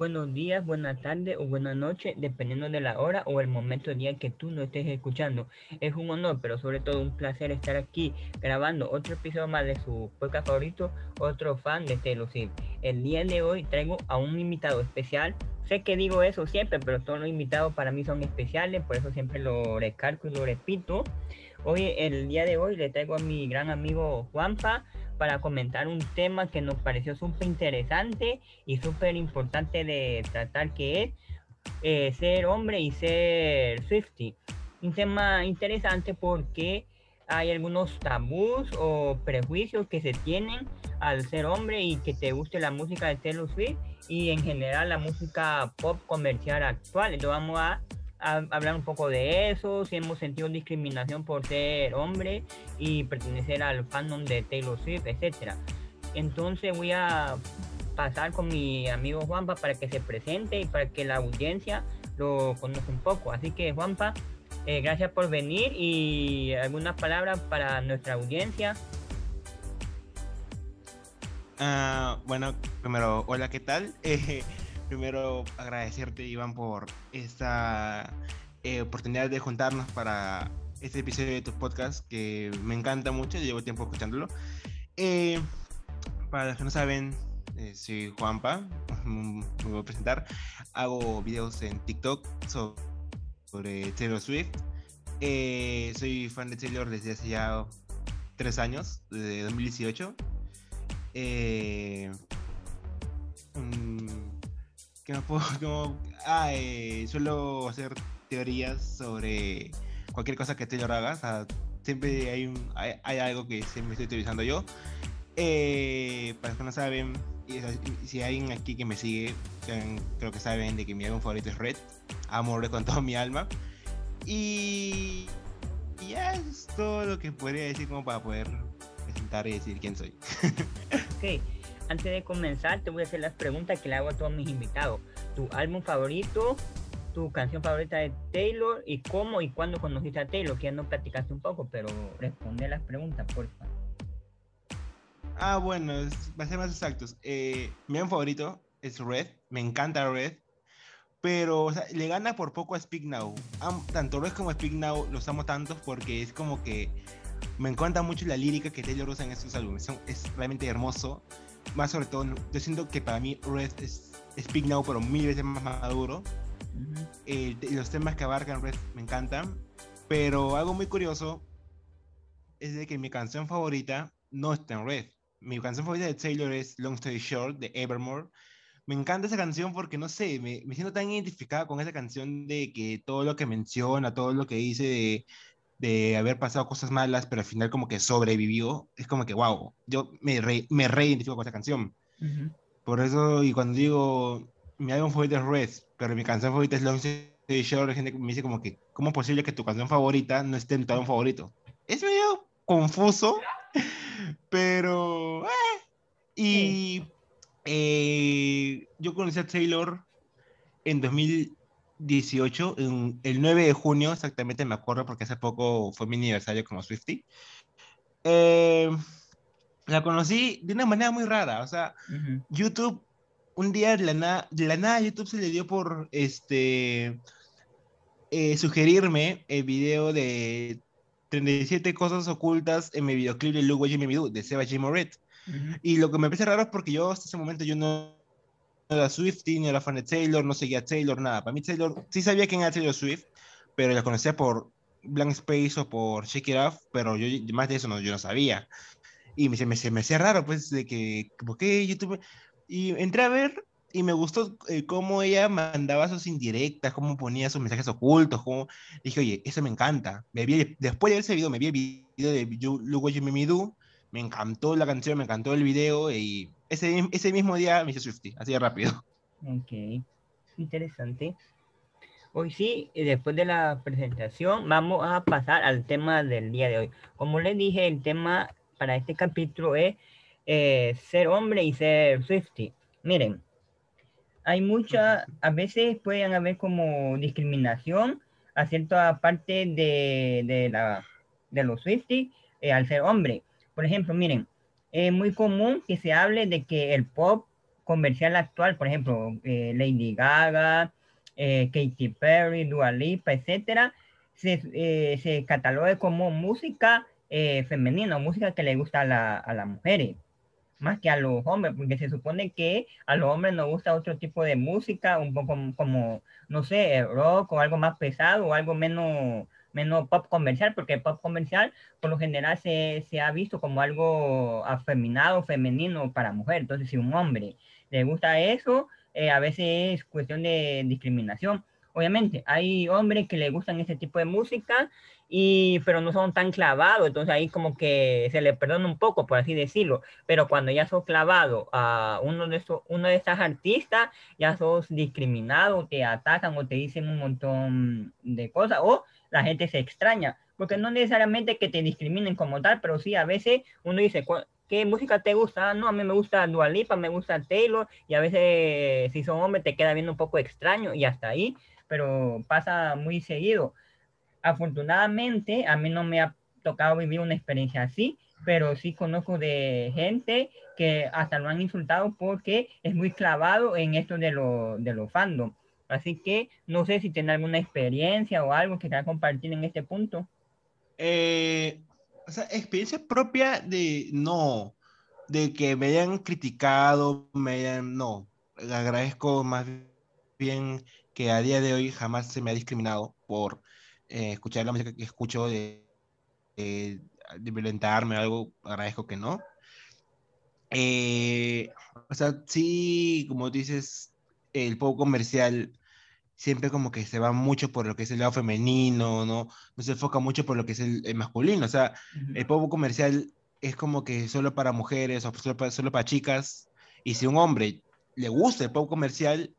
buenos días, buenas tardes o buenas noches, dependiendo de la hora o el momento del día que tú no estés escuchando. Es un honor, pero sobre todo un placer estar aquí grabando otro episodio más de su podcast favorito, otro fan de Taylor. El día de hoy traigo a un invitado especial. Sé que digo eso siempre, pero todos los invitados para mí son especiales, por eso siempre lo recalco y lo repito. Hoy, el día de hoy, le traigo a mi gran amigo Juanpa para comentar un tema que nos pareció súper interesante y súper importante de tratar, que es eh, ser hombre y ser Swifty. Un tema interesante porque hay algunos tabús o prejuicios que se tienen al ser hombre y que te guste la música de Taylor Swift y en general la música pop comercial actual. Entonces vamos a hablar un poco de eso, si hemos sentido discriminación por ser hombre y pertenecer al fandom de Taylor Swift, etc. Entonces voy a pasar con mi amigo Juanpa para que se presente y para que la audiencia lo conozca un poco. Así que Juanpa, eh, gracias por venir y algunas palabras para nuestra audiencia. Uh, bueno, primero, hola, ¿qué tal? Eh, primero agradecerte, Iván, por esta eh, oportunidad de juntarnos para este episodio de tu podcast que me encanta mucho, llevo tiempo escuchándolo. Eh, para los que no saben, eh, soy Juanpa, me voy a presentar. Hago videos en TikTok sobre Taylor Swift. soy fan de Taylor desde hace ya tres años, desde 2018. Eh, como, ah, eh, suelo hacer teorías sobre cualquier cosa que Taylor haga. siempre hay, un, hay, algo que siempre estoy utilizando yo. Eh, para los que no saben, si hay alguien aquí que me sigue, creo que saben de que mi álbum favorito es Red. Amo Red con toda mi alma. Y, ya es todo lo que podría decir como para poder presentar y decir quién soy. ok antes de comenzar, te voy a hacer las preguntas que le hago a todos mis invitados. Tu álbum favorito, tu canción favorita de Taylor y cómo y cuándo conociste a Taylor, que ya no platicaste un poco, pero responde las preguntas, por favor. Ah, bueno, va a ser más exactos. Eh, mi álbum favorito es Red, me encanta Red, pero o sea, le gana por poco a Speak Now. tanto Red como Speak Now los amo tanto porque es como que me encanta mucho la lírica que Taylor usa en estos álbumes. es realmente hermoso más sobre todo, yo siento que para mí Red es Speak Now, pero mil veces más maduro. Eh, los temas que abarcan Red me encantan, pero algo muy curioso es de que mi canción favorita no está en Red. Mi canción favorita de Taylor es Long Story Short de Evermore. Me encanta esa canción porque, no sé, me, me siento tan identificada con esa canción de que todo lo que menciona, todo lo que dice de de haber pasado cosas malas, pero al final como que sobrevivió, es como que, wow, yo me, re, me reidentifico con esa canción. Por eso, y cuando digo, mi álbum favorito es Red, pero mi canción favorita es Long Story Short, la gente me dice como que, ¿cómo es posible que tu canción favorita no esté en tu álbum favorito? Es medio confuso, pero... Eh. Y eh, yo conocí a Taylor en 2000 18, el 9 de junio, exactamente me acuerdo porque hace poco fue mi aniversario como Swifty. Eh, la conocí de una manera muy rara, o sea, YouTube, un día de la, nada, de la nada YouTube se le dio por este eh, sugerirme el video de 37 cosas ocultas en mi videoclip de Luke Jimmy de Seba J. Moret. Y lo que me parece raro es porque yo hasta ese momento yo no era Swifty, ni era fan de Taylor, no seguía a Taylor, nada. Para mí Taylor, sí sabía quién era Taylor Swift, pero la conocía por Blank Space o por Shake It Off, pero yo más de eso no, yo no sabía. Y me, me, me hacía raro, pues, de que, ¿por qué YouTube? Y entré a ver y me gustó eh, cómo ella mandaba sus indirectas, cómo ponía sus mensajes ocultos, cómo... Dije, oye, eso me encanta. Me vi, después de ese video, me vi el video de Me Do, me encantó la canción, me encantó el video y ese, ese mismo día me hice Swifty, así de rápido. Ok, interesante. Hoy sí, después de la presentación, vamos a pasar al tema del día de hoy. Como les dije, el tema para este capítulo es eh, ser hombre y ser Swifty. Miren, hay muchas, a veces pueden haber como discriminación a cierta parte de, de, la, de los Swifty al ser hombre. Por ejemplo, miren, es muy común que se hable de que el pop comercial actual, por ejemplo, eh, Lady Gaga, eh, Katy Perry, Dua Lipa, etcétera, se, eh, se cataloga como música femenina, música que le gusta a, la, a las mujeres más que a los hombres, porque se supone que a los hombres nos gusta otro tipo de música, un poco como, no sé, rock o algo más pesado o algo menos, menos pop comercial, porque el pop comercial por lo general se, se ha visto como algo afeminado, femenino para mujer. Entonces, si un hombre le gusta eso, eh, a veces es cuestión de discriminación. Obviamente, hay hombres que le gustan ese tipo de música y, pero no son tan clavados, entonces ahí como que se le perdona un poco, por así decirlo, pero cuando ya sos clavado a uno de, esos, uno de estas artistas, ya sos discriminado, te atacan o te dicen un montón de cosas, o la gente se extraña, porque no necesariamente que te discriminen como tal, pero sí a veces uno dice, ¿qué música te gusta? Ah, no, a mí me gusta Dua Lipa, me gusta Taylor, y a veces si son hombres te queda viendo un poco extraño y hasta ahí, pero pasa muy seguido afortunadamente a mí no me ha tocado vivir una experiencia así, pero sí conozco de gente que hasta lo han insultado porque es muy clavado en esto de, lo, de los fandom. Así que no sé si tiene alguna experiencia o algo que quiera compartir en este punto. Eh, o sea, experiencia propia de no, de que me hayan criticado, me hayan, no, agradezco más bien que a día de hoy jamás se me ha discriminado por eh, escuchar la música que escucho de, de, violentarme o algo, agradezco que no. Eh, o sea, sí, como dices, el poco comercial siempre como que se va mucho por lo que es el lado femenino, ¿no? No se enfoca mucho por lo que es el, masculino. O sea, el poco comercial es como que solo para mujeres o solo para, solo para chicas. Y si un hombre le gusta el pop comercial,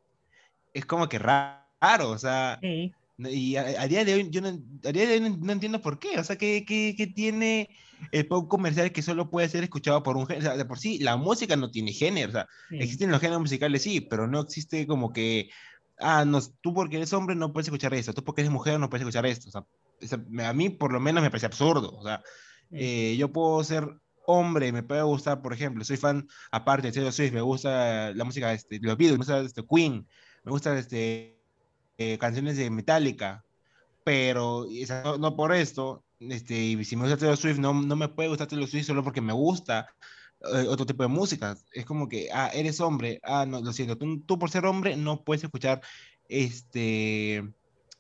es como que raro, o sea, sí. Y a, día de hoy, yo no, a día de hoy no, entiendo por qué. O sea, ¿qué, qué, qué tiene el pop comercial que solo puede ser escuchado por un género? O sea, de por sí, la música no tiene género. O sea, existen los géneros musicales, sí, pero no existe como que, ah, no, tú porque eres hombre no puedes escuchar esto, tú porque eres mujer no puedes escuchar esto. O sea, a mí por lo menos me parece absurdo. O sea, eh, yo puedo ser hombre, me puede gustar, por ejemplo, soy fan, aparte de Taylor Swift, me gusta la música de los Beatles, me gusta este, Queen, me gusta este eh, canciones de Metallica, pero no, por esto, este, si me gusta Taylor Swift, no, no me puede gustar Taylor Swift solo porque me gusta otro tipo de música. Es como que, ah, eres hombre, ah, no, lo siento, tú, tú por ser hombre no puedes escuchar este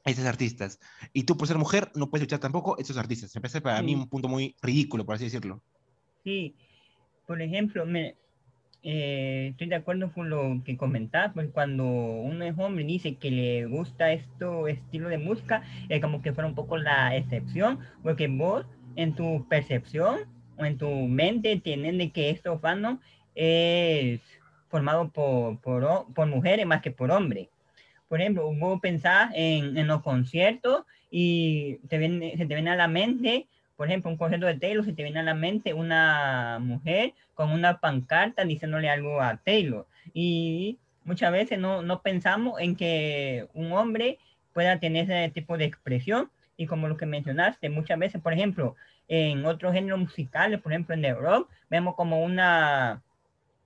estos artistas. Y tú por ser mujer no puedes escuchar tampoco estos artistas. Me parece para mí un punto muy ridículo, por así decirlo. Sí, por ejemplo, me, eh, estoy de acuerdo con lo que comentas, porque cuando uno es hombre y dice que le gusta esto estilo de música, es como que fuera un poco la excepción, porque vos en tu percepción en tu mente tienen de que esto fandom es formado por, por, por, mujeres más que por hombres. Por ejemplo, vos pensás en, en los conciertos y te viene, se te viene a la mente por ejemplo, un concierto de Taylor, si te viene a la mente una mujer con una pancarta diciéndole algo a Taylor. Y muchas veces no, no pensamos en que un hombre pueda tener ese tipo de expresión. Y como lo que mencionaste, muchas veces, por ejemplo, en otros géneros musicales, por ejemplo, en el rock, vemos como una,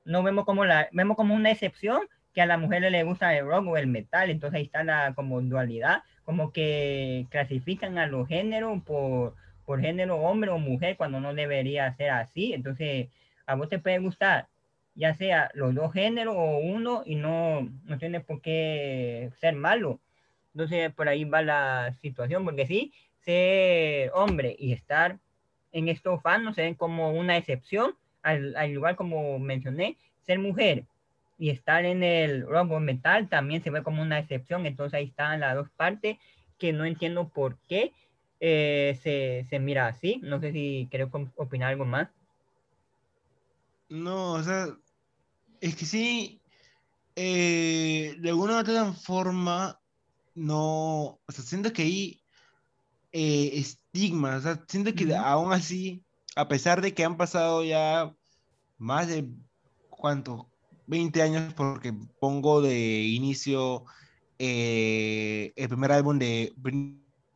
no vemos como la, vemos como una excepción que a las mujeres le gusta el rock o el metal, entonces ahí está la como dualidad, como que clasifican a los géneros por, por género hombre o mujer cuando no debería ser así. Entonces, a vos te puede gustar ya sea los dos géneros o uno y no, no tiene por qué ser malo. Entonces, por ahí va la situación, porque sí, ser hombre y estar en estos fans se ven como una excepción, al, al igual como mencioné, ser mujer y estar en el rock metal también se ve como una excepción, entonces ahí están las dos partes que no entiendo por qué eh, se, se, mira así. No sé si querés opinar algo más. No, o sea, es que sí, eh, de alguna u otra forma, no, o sea, siento que hay eh, estigmas, o sea, siento que aún así, a pesar de que han pasado ya más de, ¿cuánto? 20 años, porque pongo de inicio el primer álbum de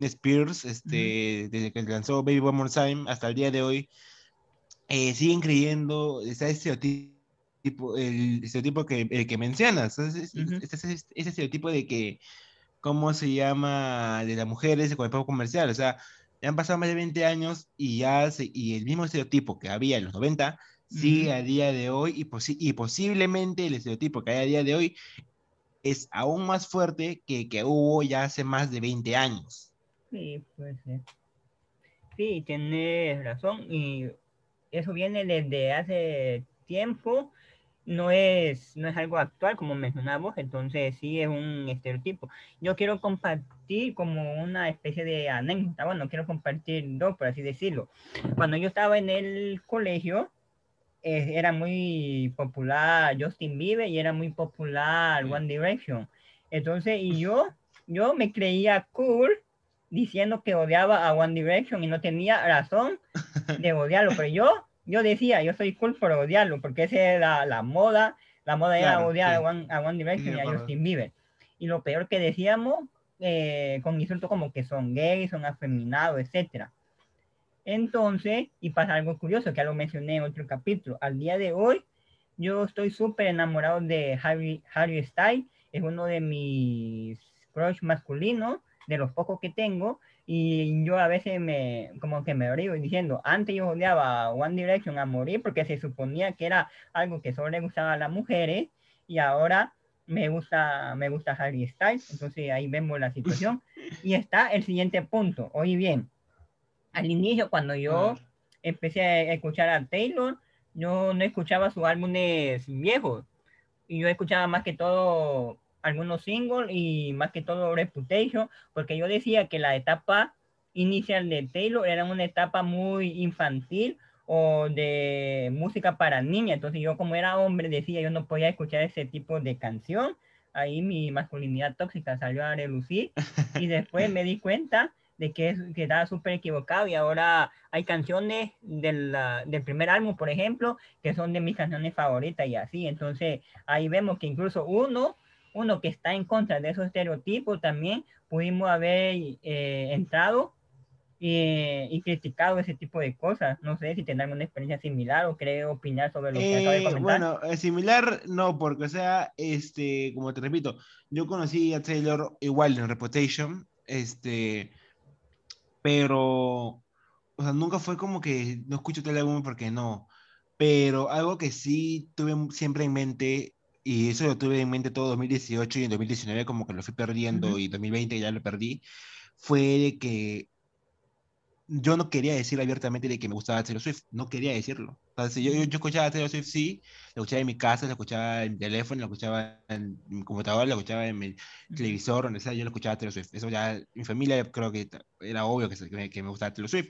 Spears, este, desde que lanzó Baby One More Time hasta el día de hoy, eh, siguen creyendo, está estereotipo estereotipo, el estereotipo que, el que mencionas. Es, ese estereotipo de que, ¿cómo se llama? De las mujeres con el comercial. O sea, han pasado más de 20 años y ya y el mismo estereotipo que había en los 90 sigue a día de hoy y, y posiblemente el estereotipo que hay a día de hoy es aún más fuerte que que hubo ya hace más de 20 años. Sí, puede ser. Sí, tienes razón y eso viene desde hace tiempo, no es, no es algo actual como mencionamos, entonces sí es un estereotipo. Yo quiero compartir como una especie de anécdota, bueno, quiero compartir dos, por así decirlo. Cuando yo estaba en el colegio, eh, era muy popular Justin Bieber y era muy popular One Direction. Entonces, y yo, yo me creía cool diciendo que odiaba a One Direction y no tenía razón de odiarlo, pero yo yo decía, yo soy cool por odiarlo, porque esa era la moda, la moda era odiar a, One, a, One, Direction y a Justin Bieber. Y lo peor que decíamos, eh, con insultos como que son gays, son afeminados, etc. Entonces, y pasa algo curioso, que ya lo mencioné en otro capítulo, al día de hoy, yo estoy súper enamorado de Harry, Harry Styles, es uno de mis crush masculinos, de los pocos que tengo, y yo a veces me, como que me río diciendo, antes yo odiaba One Direction a morir porque se suponía que era algo que solo le gustaba a las mujeres y ahora me gusta, me gusta Harry Styles. Entonces ahí vemos la situación. Y está el siguiente punto. Oye bien, al inicio cuando yo empecé a escuchar a Taylor, yo no escuchaba sus álbumes viejos. Y yo escuchaba más que todo algunos singles y más que todo Reputation, porque yo decía que la etapa inicial de Taylor era una etapa muy infantil o de música para niñas, entonces yo como era hombre decía yo no podía escuchar ese tipo de canción, ahí mi masculinidad tóxica salió a relucir. Y después me di cuenta de que, que estaba súper equivocado. Y ahora hay canciones del, del primer álbum, por ejemplo, que son de mis canciones favoritas y así, entonces ahí vemos que incluso uno uno que está en contra de esos estereotipos, también pudimos haber eh, entrado y, criticado ese tipo de cosas. No sé si tendrán una experiencia similar o cree opinar sobre lo que acabo de eh, comentar. Bueno, eh, similar no, porque, o sea, este, como te repito, yo conocí a Taylor igual en Reputation, este, pero, o sea, nunca fue como que no escucho tal álbum porque no. Pero algo que sí tuve siempre en mente y eso lo tuve en mente todo 2018 y en 2019 como que lo fui perdiendo y en 2020 ya lo perdí, fue de que yo no quería decir abiertamente de que me gustaba Taylor Swift, no quería decirlo. Entonces, yo, yo, escuchaba Taylor Swift, sí, lo escuchaba en mi casa, lo escuchaba en mi teléfono, lo escuchaba en mi computadora, lo escuchaba en mi televisor, donde sea, yo lo escuchaba Taylor Swift. Eso ya, mi familia creo que era obvio que, que, que me gustaba Taylor Swift.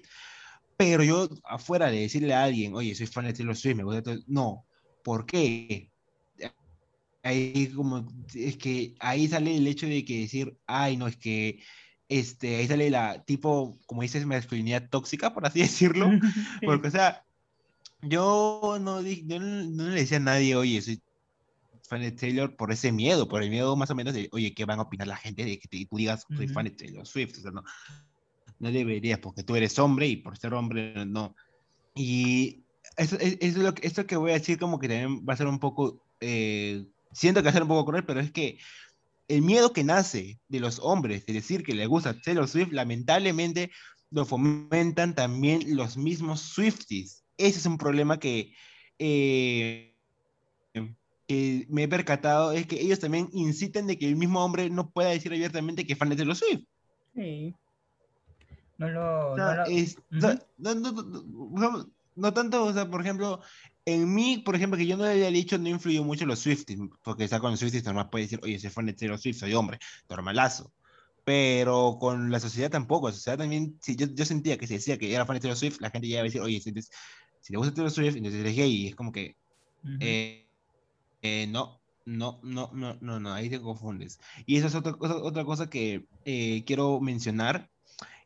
Pero yo, afuera de decirle a alguien, oye, soy fan de Taylor Swift, me gusta Taylor no. ¿Por qué? Ahí como, es que ahí sale el hecho de que decir, ay, no, es que, este, ahí sale la, tipo, como dices, masculinidad tóxica, por así decirlo, porque, o sea, yo no, no, le decía a nadie, oye, soy fan de Taylor por ese miedo, por el miedo más o menos de, oye, ¿qué van a opinar la gente de que tú digas, soy fan de Taylor Swift? O sea, no, no deberías, porque tú eres hombre y por ser hombre, no. Y eso, es lo que, esto que voy a decir como que también va a ser un poco eh, siento que ser un poco cruel, pero es que el miedo que nace de los hombres de decir que les gusta Taylor Swift, lamentablemente lo fomentan también los mismos Swifties. Ese es un problema que, eh, que me he percatado, es que ellos también inciten de que el mismo hombre no pueda decir abiertamente que es fan de Taylor Swift. Sí. No lo... no, tanto, o sea, por ejemplo, en mí, por ejemplo, que yo no le había dicho, no influyó mucho los Swifties, porque está con los Swifties normal puede decir, oye, se fue en los Swift, soy hombre, normalazo. Pero con la sociedad tampoco, la sociedad también, si yo, yo sentía que si decía que era fan de Taylor Swift, la gente ya iba a decir, oye, si, si le gusta Taylor Swift, entonces eres gay, y es como que, eh, eh, no, no, no, no, no, no, ahí te confundes. Y esa es otra, cosa, otra cosa que eh, quiero mencionar,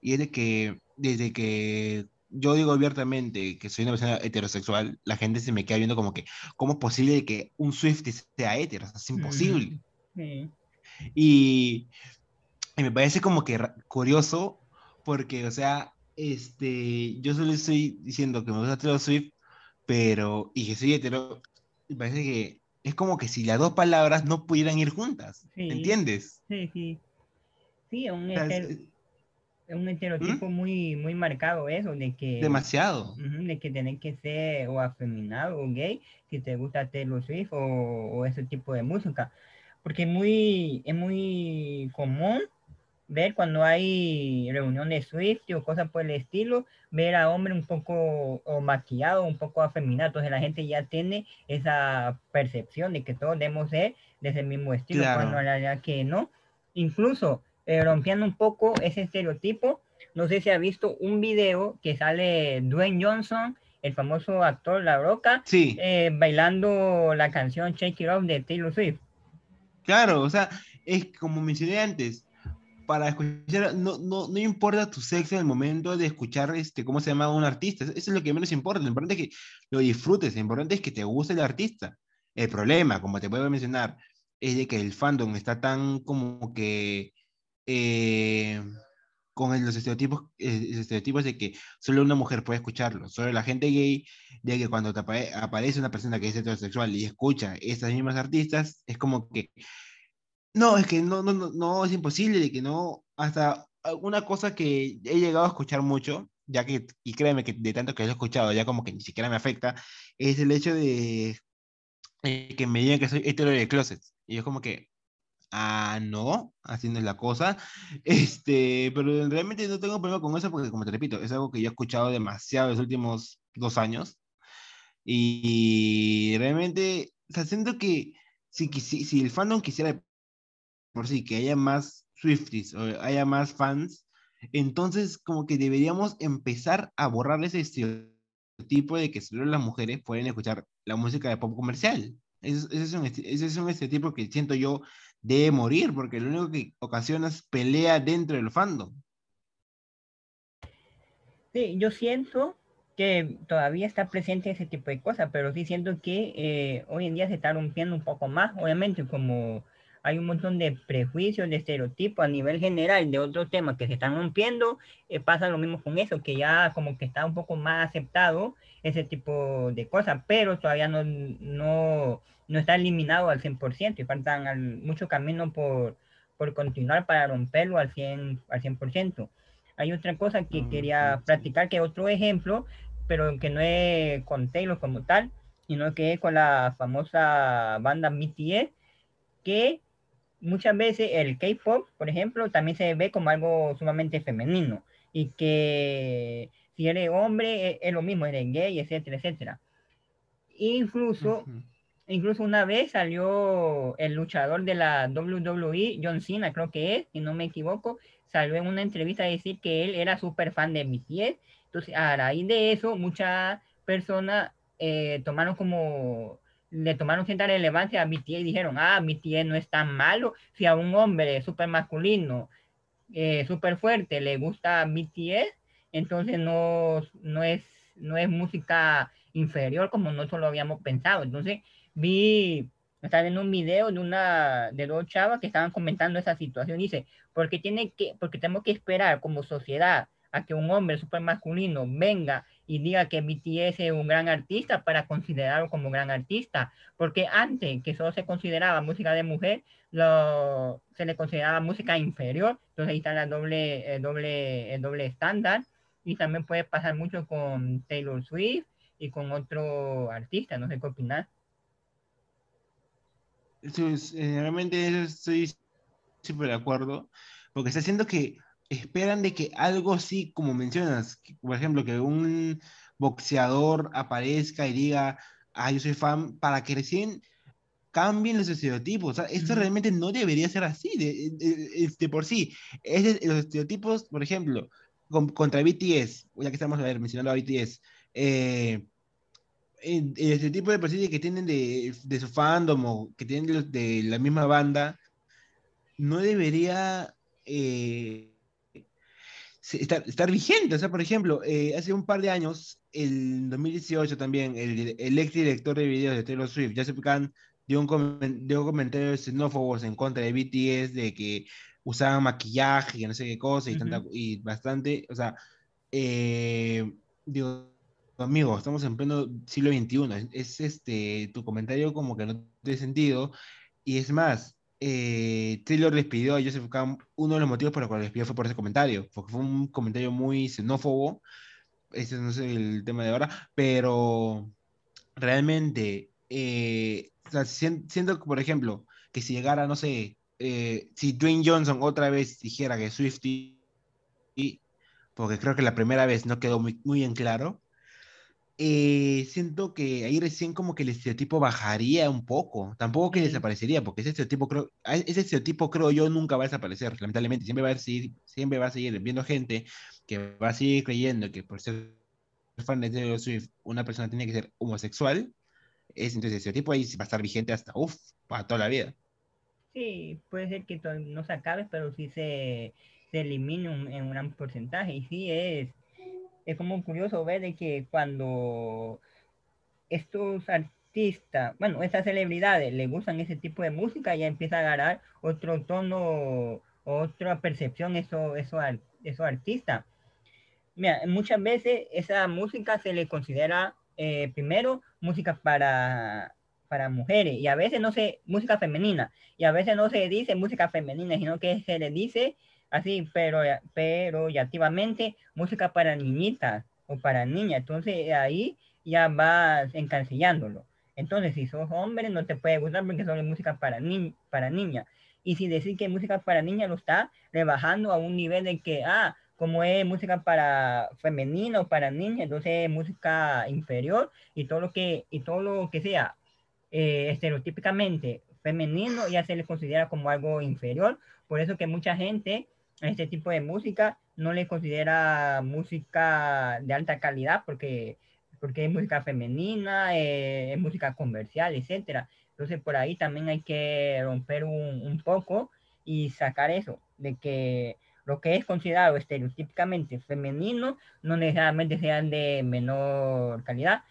y es de que desde que yo digo abiertamente que soy una persona heterosexual, la gente se me queda viendo como que, ¿cómo es posible que un Swift sea hetero? es imposible. Y, me parece como que curioso, porque, o sea, este, yo solo estoy diciendo que me gusta Taylor Swift, pero, y que soy hetero, parece que es como que si las dos palabras no pudieran ir juntas. ¿Entiendes? Sí, sí. Sí, un, es un estereotipo ¿Mm? muy, muy marcado eso, de que... Demasiado. de que tenés que ser o afeminado o gay si te gusta Taylor Swift o, o ese tipo de música. Porque muy, es muy común ver cuando hay reuniones Swift o cosas por el estilo, ver a hombre un poco o maquillado, un poco afeminado. Entonces la gente ya tiene esa percepción de que todos debemos ser de ese mismo estilo, cuando la realidad que no. Incluso eh, rompiendo un poco ese estereotipo, no sé si ha visto un video que sale Dwayne Johnson, el famoso actor La Roca, eh, bailando la canción Shake It Off de Taylor Swift. Claro, o sea, es como mencioné antes, para escuchar, no, no, no importa tu sexo en el momento de escuchar, este, ¿cómo se llama? Un artista. Eso es lo que menos importa. Lo importante es que lo disfrutes. Lo importante es que te guste el artista. El problema, como te puedo mencionar, es de que el fandom está tan como que eh, con los estereotipos, eh, estereotipos de que solo una mujer puede escucharlo. Solo la gente gay, de que cuando te aparece una persona que es heterosexual y escucha estas mismas artistas, es como que no, es que no, no, no, es imposible de que no, hasta una cosa que he llegado a escuchar mucho, ya que, y créeme que de tanto que lo he escuchado, ya como que ni siquiera me afecta, es el hecho de eh, que me digan que soy hetero de closet. Y es como que, ah, no, así no es la cosa. Este, pero realmente no tengo problema con eso porque, como te repito, es algo que yo he escuchado demasiado los últimos dos años. Y realmente, o sea, siento que si, si, si el fandom quisiera por sí, que haya más Swifties o haya más fans, entonces como que deberíamos empezar a borrar ese estereotipo de que solo las mujeres pueden escuchar la música de pop comercial. Ese, es, un, ese es un estereotipo que siento yo debe morir, porque lo único que ocasiona es pelea dentro del fandom. Sí, yo siento que todavía está presente ese tipo de cosas, pero sí siento que eh, hoy en día se está rompiendo un poco más, obviamente como hay un montón de prejuicios, de estereotipos a nivel general de otros temas que se están rompiendo, eh, pasa lo mismo con eso, que ya como que está un poco más aceptado ese tipo de cosas, pero todavía no, no, no está eliminado al 100% y faltan mucho camino por, por continuar para romperlo al 100%. Al 100%. Hay otra cosa que mm, quería platicar, que otro ejemplo, pero que no es con Taylor como tal, sino que es con la famosa banda BTS, que muchas veces el K-pop, por ejemplo, también se ve como algo sumamente femenino y que si eres hombre e, es, lo mismo, eres gay, etcétera, etcétera. Incluso, incluso una vez salió el luchador de la WWE, John Cena, creo que es, si no me equivoco, salió en una entrevista a decir que él era súper fan de BTS. Entonces, a raíz de eso, muchas personas eh, tomaron como le tomaron cierta relevancia a BTS y dijeron, ah, BTS no es tan malo. Si a un hombre súper masculino, eh, súper fuerte, le gusta BTS, entonces no, no, es, no es música inferior como nosotros lo habíamos pensado. Entonces vi, estaba viendo un video de una de dos chavas que estaban comentando esa situación. Dice, porque tiene que, porque tenemos que esperar como sociedad a que un hombre súper masculino venga y diga que BTS es un gran artista para considerarlo como gran artista, porque antes que solo se consideraba música de mujer, lo, se le consideraba música inferior, entonces ahí está la doble, el doble, el doble estándar, y también puede pasar mucho con Taylor Swift y con otro artista, no sé qué opinar. Eh, realmente estoy súper de acuerdo, porque está haciendo que esperan de que algo así, como mencionas, por ejemplo, que un boxeador aparezca y diga, ah, yo soy fan, para que recién cambien los estereotipos. esto realmente no debería ser así, de, de, por sí. Es los estereotipos, por ejemplo, contra BTS, ya que estamos a ver, mencionando a BTS, eh, el, estereotipo de personas que tienen de, de, su fandom o que tienen de, de la misma banda, no debería eh, estar, vigente. O sea, por ejemplo, eh, hace un par de años, el 2018 también, el, el ex director de videos de Taylor Swift, Joseph Kahn, dio un, dio un comentario xenófobos en contra de BTS, de que usaban maquillaje y no sé qué cosa, y, tanta, y bastante, o sea, eh, digo, amigo, estamos en pleno siglo XXI. Es, este, tu comentario como que no tiene sentido. Y es más, eh, Taylor despidió a Joseph. Uno de los motivos por los cuales despidió fue por ese comentario, porque fue un comentario muy xenófobo. Ese no es el tema de ahora, pero realmente, eh, siento que, por ejemplo, que si llegara, no sé, eh, si Dwayne Johnson otra vez dijera que Swifty, porque creo que la primera vez no quedó muy, muy en claro, eh, siento que ahí recién como que el estereotipo bajaría un poco. Tampoco que desaparecería, porque ese estereotipo creo, ese estereotipo creo yo nunca va a desaparecer, lamentablemente. Siempre va a seguir, siempre va a seguir viendo gente que va a seguir creyendo que por ser fan de Taylor Swift una persona tiene que ser homosexual. Es, entonces el estereotipo ahí va a estar vigente hasta, uff, para toda la vida. Sí, puede ser que no se acabe, pero sí se, se elimine en un gran porcentaje. Y sí es es como curioso ver de que cuando estos artistas, bueno, estas celebridades le gustan ese tipo de música, ya empieza a agarrar otro tono, otra percepción eso, eso, esos artistas. Mira, muchas veces esa música se le considera eh, primero música para, para mujeres y a veces no se, música femenina, y a veces no se dice música femenina, sino que se le dice así, pero, pero y activamente música para niñitas o para niñas. Entonces ahí ya vas encancillándolo. Entonces, si sos hombre, no te puede gustar porque son música para, ni para niña. Y si decir que música para niña lo está rebajando a un nivel de que, ah, como es música para femenino para niña, entonces es música inferior y todo lo que, y todo lo que sea eh, estereotípicamente femenino ya se le considera como algo inferior. Por eso que mucha gente este tipo de música no le considera música de alta calidad porque, porque es música femenina, eh, es música comercial, etcétera. Entonces por ahí también hay que romper un, un, poco y sacar eso, de que lo que es considerado estereotípicamente femenino no necesariamente sean de menor calidad.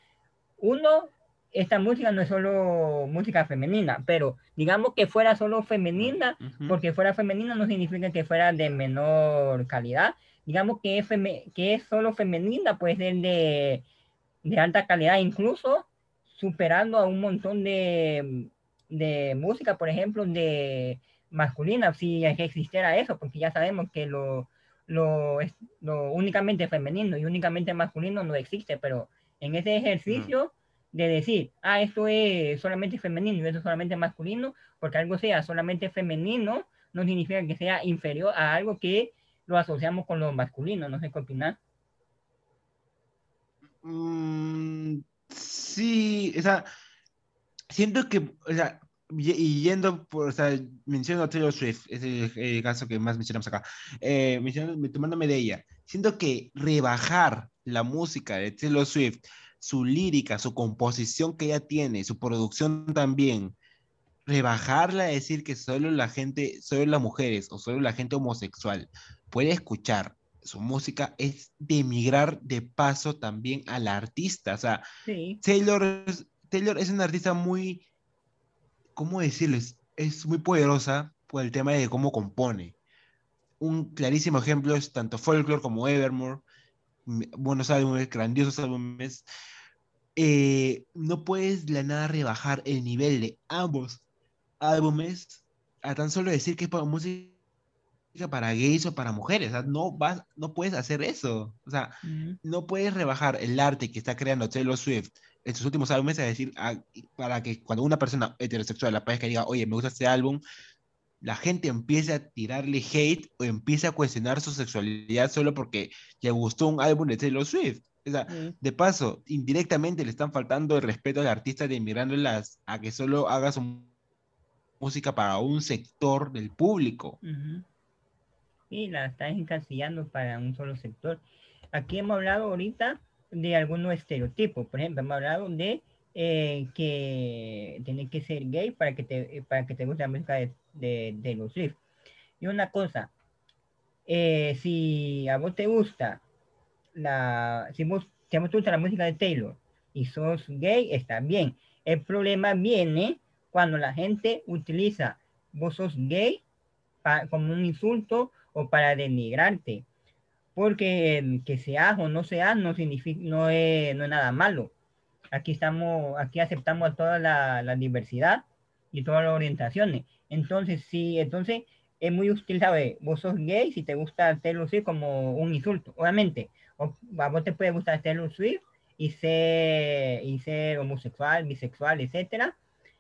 Uno, esta música no es solo música femenina, pero digamos que fuera solo femenina, porque fuera femenina no significa que fuera de menor calidad. Digamos que es, que es solo femenina, puede ser de, de, alta calidad, incluso superando a un montón de, de música, por ejemplo, de masculina, si existiera eso, porque ya sabemos que lo, lo, lo únicamente femenino y únicamente masculino no existe, pero en ese ejercicio de decir, ah, esto es solamente femenino y esto es solamente masculino, porque algo sea solamente femenino no significa que sea inferior a algo que lo asociamos con lo masculino. No sé qué opinar. Mm, sí, o sea, siento que, o sea, y yendo por, o sea, menciono a Taylor Swift, es el, caso que más mencionamos acá, eh, tomándome de ella, siento que rebajar la música de Taylor Swift su lírica, su composición que ella tiene, su producción también, rebajarla a decir que solo la gente, solo las mujeres o solo la gente homosexual puede escuchar su música es demigrar de paso también al artista. O sea, Taylor, Taylor es una artista muy, ¿cómo decirlo? Es, muy poderosa por el tema de cómo compone. Un clarísimo ejemplo es tanto Folklore como Evermore, buenos álbumes, grandiosos álbumes, eh, no puedes de la nada rebajar el nivel de ambos álbumes a tan solo decir que es para música para gays o para mujeres. O sea, no, vas, no puedes hacer eso. O sea, no puedes rebajar el arte que está creando Taylor Swift en sus últimos álbumes a decir, ah, para que cuando una persona heterosexual la que diga, oye, me gusta este álbum, la gente empiece a tirarle hate o empiece a cuestionar su sexualidad solo porque le gustó un álbum de Taylor Swift. O sea, de paso, indirectamente le están faltando el respeto al artista de mirándolas a que solo haga su música para un sector del público. Y la están encasillando para un solo sector. Aquí hemos hablado ahorita de algunos estereotipos. Por ejemplo, hemos hablado de eh, que tiene que ser gay para que te, para que te guste la música de, de, los Swift. Y una cosa, eh, si a vos te gusta la, si vos, si vos te gusta la música de Taylor y sos gay, está bien. El problema viene cuando la gente utiliza vos sos gay como un insulto o para denigrarte. porque que seas o no seas no significa, no es, no es nada malo. Aquí estamos, aquí aceptamos toda la, la diversidad y todas las orientaciones. Entonces, sí, entonces es muy útil saber, vos sos gay si te gusta Taylor Swift como un insulto. Obviamente, a vos te puede gustar Taylor Swift y ser, y ser homosexual, bisexual, etcétera,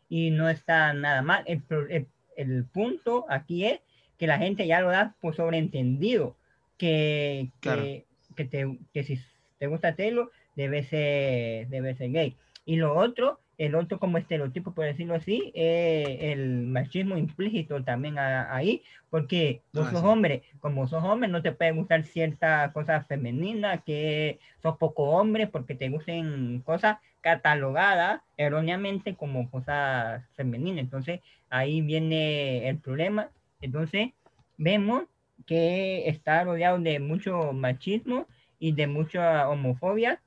y no está nada mal. El, el, el punto aquí es que la gente ya lo da por sobreentendido que, que, te, que si te gusta Taylor, debe ser, debe ser gay. Y lo otro, el otro como estereotipo, por decirlo así, el machismo implícito también ahí, porque vos ah, sos hombre, como sos hombre, no te puede gustar ciertas cosas femeninas, que sos poco hombre, porque te gusten cosas catalogadas erróneamente como cosas femeninas. Entonces, ahí viene el problema. Entonces, vemos que está rodeado de mucho machismo y de mucha homofobia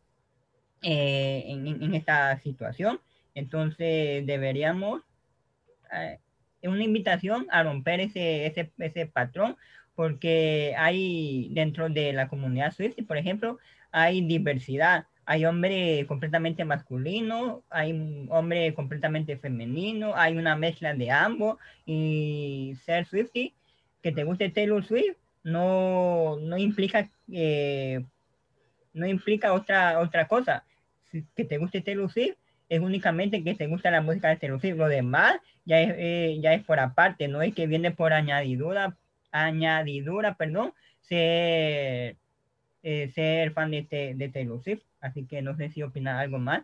eh, en, esta situación. Entonces deberíamos, eh, una invitación a romper ese, ese, ese patrón, porque hay dentro de la comunidad Swift, por ejemplo, hay diversidad. Hay hombre completamente masculino, hay hombre completamente femenino, hay una mezcla de ambos y ser Swifty que te guste Taylor Swift no, no implica eh, no implica otra, otra cosa. Que te guste Taylor Swift es únicamente que te gusta la música de Taylor Swift. Lo demás ya es, eh, ya es por aparte, no es que viene por añadidura, añadidura, perdón, ser, eh, ser fan de, de Taylor Swift. Así que no sé si opina algo más.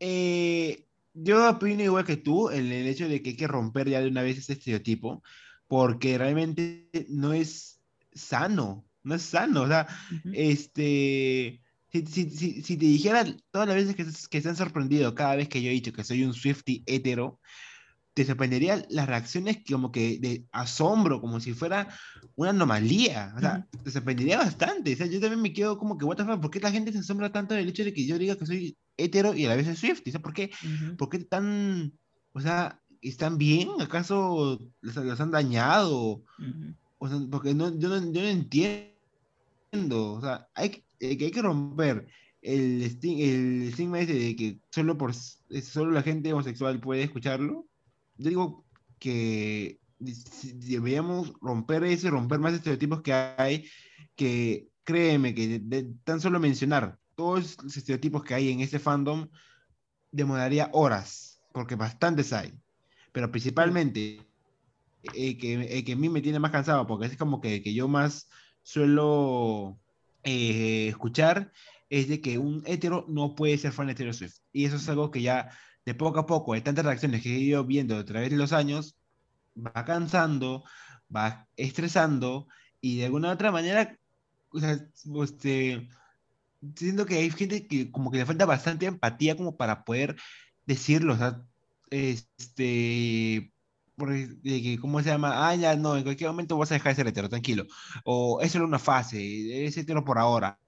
Eh, yo opino igual que tú, el, el, hecho de que hay que romper ya de una vez ese estereotipo, porque realmente no es sano, no es sano, o sea, este, si, si, si, si, te dijera todas las veces que, que se han sorprendido cada vez que yo he dicho que soy un Swifty hetero, te sorprendería las reacciones como que de asombro, como si fuera una anomalía. O sea, te sorprendería bastante. O sea, yo también me quedo como que, what the fuck, ¿por qué la gente se asombra tanto del hecho de que yo diga que soy hetero y a la vez soy Swift? ¿por qué, ¿por qué tan, o sea, están bien? ¿Acaso los, han dañado? O sea, porque no, yo, no, yo no entiendo. O sea, hay, eh, que hay que romper el, el estigma ese de que solo, por, solo la gente homosexual puede escucharlo yo digo que deberíamos romper eso romper más estereotipos que hay, que créeme que tan solo mencionar todos los estereotipos que hay en ese fandom demoraría horas, porque bastantes hay, pero principalmente eh, que, que a mí me tiene más cansado, porque es como que, que yo más suelo eh, escuchar, es de que un hetero no puede ser fan de Taylor Swift, y eso es algo que ya de poco a poco, de tantas reacciones que he ido viendo a través de los años, va cansando, va estresando y de alguna u otra manera, o sea, este, siento que hay gente que como que le falta bastante empatía como para poder decirlo, o sea, este, porque, ¿cómo se llama? Ah, ya no, en cualquier momento vas a dejar de ser hetero, tranquilo. O es solo una fase, es hetero por ahora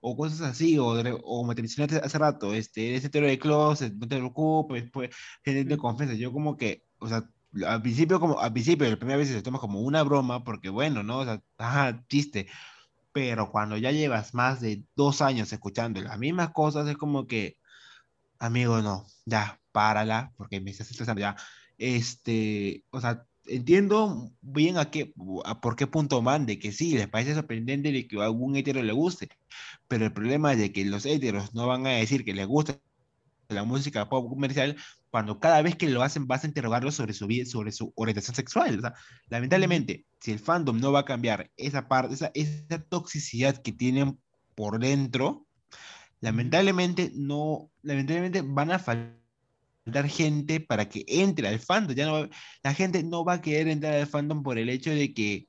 o cosas así, o, o me mencionaste hace rato, este, ese hetero de closet, no te preocupes, pues, gente confianza. Yo como que, o sea, al principio, como, al principio, la primera vez se toma como una broma, porque bueno, ¿no? O sea, ajá, chiste. Pero cuando ya llevas más de dos años escuchando las mismas cosas, es como que, amigo, no, ya, párala, porque me estás estresando ya. Este, o sea, entiendo bien a qué, a por qué punto van, de que sí, les parece sorprendente de que a algún hetero le guste, pero el problema es de que los heteros no van a decir que les gusta la música pop comercial cuando cada vez que lo hacen vas a interrogarlo sobre su sobre su orientación sexual. O sea, lamentablemente, si el fandom no va a cambiar esa parte, esa, esa toxicidad que tienen por dentro, lamentablemente no, lamentablemente van a faltar dar gente para que entre al fandom. Ya no, la gente no va a querer entrar al fandom por el hecho de que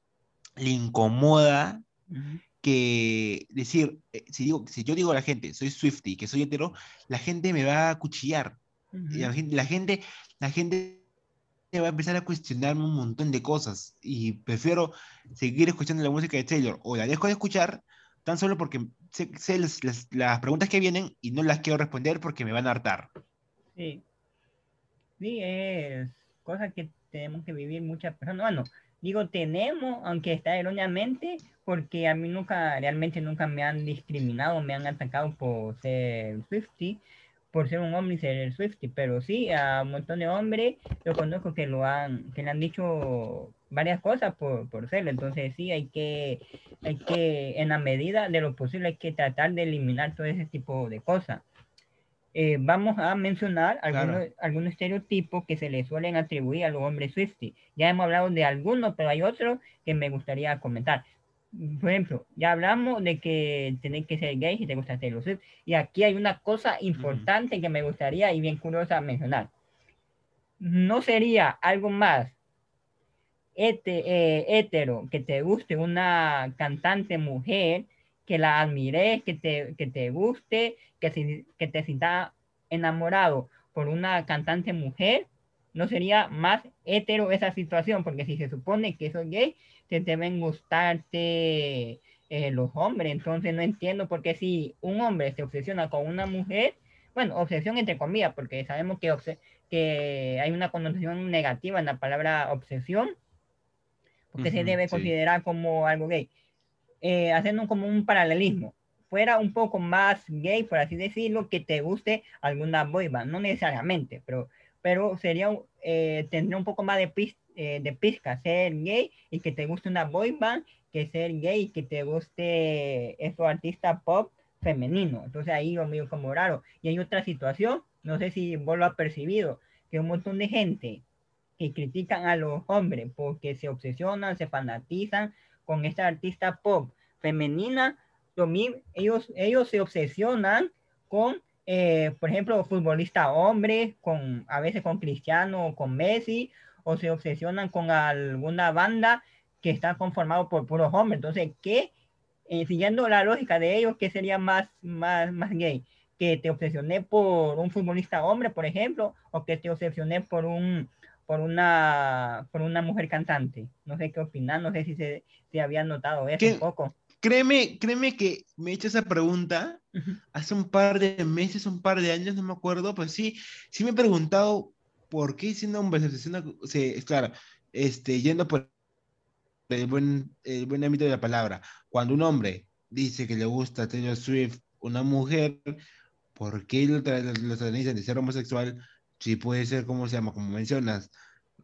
le incomoda que decir, eh, si, digo, si yo digo a la gente, soy Swifty, que soy hetero, la gente me va a cuchillar. la, gente, la, gente, la gente va a empezar a cuestionarme un montón de cosas y prefiero seguir escuchando la música de Taylor o la dejo de escuchar tan solo porque sé, las, las, preguntas que vienen y no las quiero responder porque me van a hartar. Sí, Sí, es cosa que tenemos que vivir muchas personas. Bueno, Digo tenemos, aunque está erróneamente, porque a mí nunca, realmente nunca me han discriminado, me han atacado por ser Swifty, por ser un hombre y ser Swifty, pero sí, a un montón de hombres yo conozco que lo han, que le han dicho varias cosas por, por serlo, entonces sí, hay que, hay que, en la medida de lo posible, hay que tratar de eliminar todo ese tipo de cosas. Eh, vamos a mencionar algunos, algunos estereotipos que se le suelen atribuir a los hombres Swifty. Ya hemos hablado de algunos, pero hay otros que me gustaría comentar por ejemplo, ya hablamos de que tenés que ser gay si te gusta Taylor Swift. Y aquí hay una cosa importante que me gustaría y bien curiosa mencionar. ¿No sería algo más eh, hetero que te guste una cantante mujer, que la admires, que te, que te guste, que, que te sientas enamorado por una cantante mujer? ¿No sería más hetero esa situación? Porque si se supone que soy gay, te deben gustarte eh, los hombres. Entonces no entiendo por qué si un hombre se obsesiona con una mujer, bueno, obsesión entre comillas, porque sabemos que, que hay una connotación negativa en la palabra obsesión, porque se debe considerar como algo gay. Eh, haciendo como un paralelismo, fuera un poco más gay, por así decirlo, que te guste alguna boyband, no necesariamente, pero, pero sería, eh, tendría un poco más de pista eh, de pizca, ser gay y que te guste una boy band, que ser gay y que te guste eso artista pop femenino. Entonces ahí lo mío como raro. Y hay otra situación, no sé si vos lo has percibido, que un montón de gente que critican a los hombres porque se obsesionan, se fanatizan con esta artista pop femenina, lo ellos, ellos se obsesionan con, eh, por ejemplo, futbolista hombre, con, a veces con Cristiano o con Messi, o se obsesionan con alguna banda que está conformado por puros hombres. Entonces, ¿qué? Eh, siguiendo la lógica de ellos, ¿qué sería más, más, más gay? Que te obsesioné por un futbolista hombre, por ejemplo, o que te obsesioné por un por una por una mujer cantante. No sé qué opinan, no sé si se, se había notado eso un poco. Créeme, créeme que me he hecho esa pregunta hace un par de meses, un par de años, no me acuerdo, pues sí, sí me he preguntado ¿por qué siendo hombre se claro, este, yendo por el buen, el buen ámbito de la palabra, cuando un hombre dice que le gusta Taylor Swift, una mujer, ¿por qué lo, lo, de ser homosexual? Si puede ser, como se llama? Como mencionas,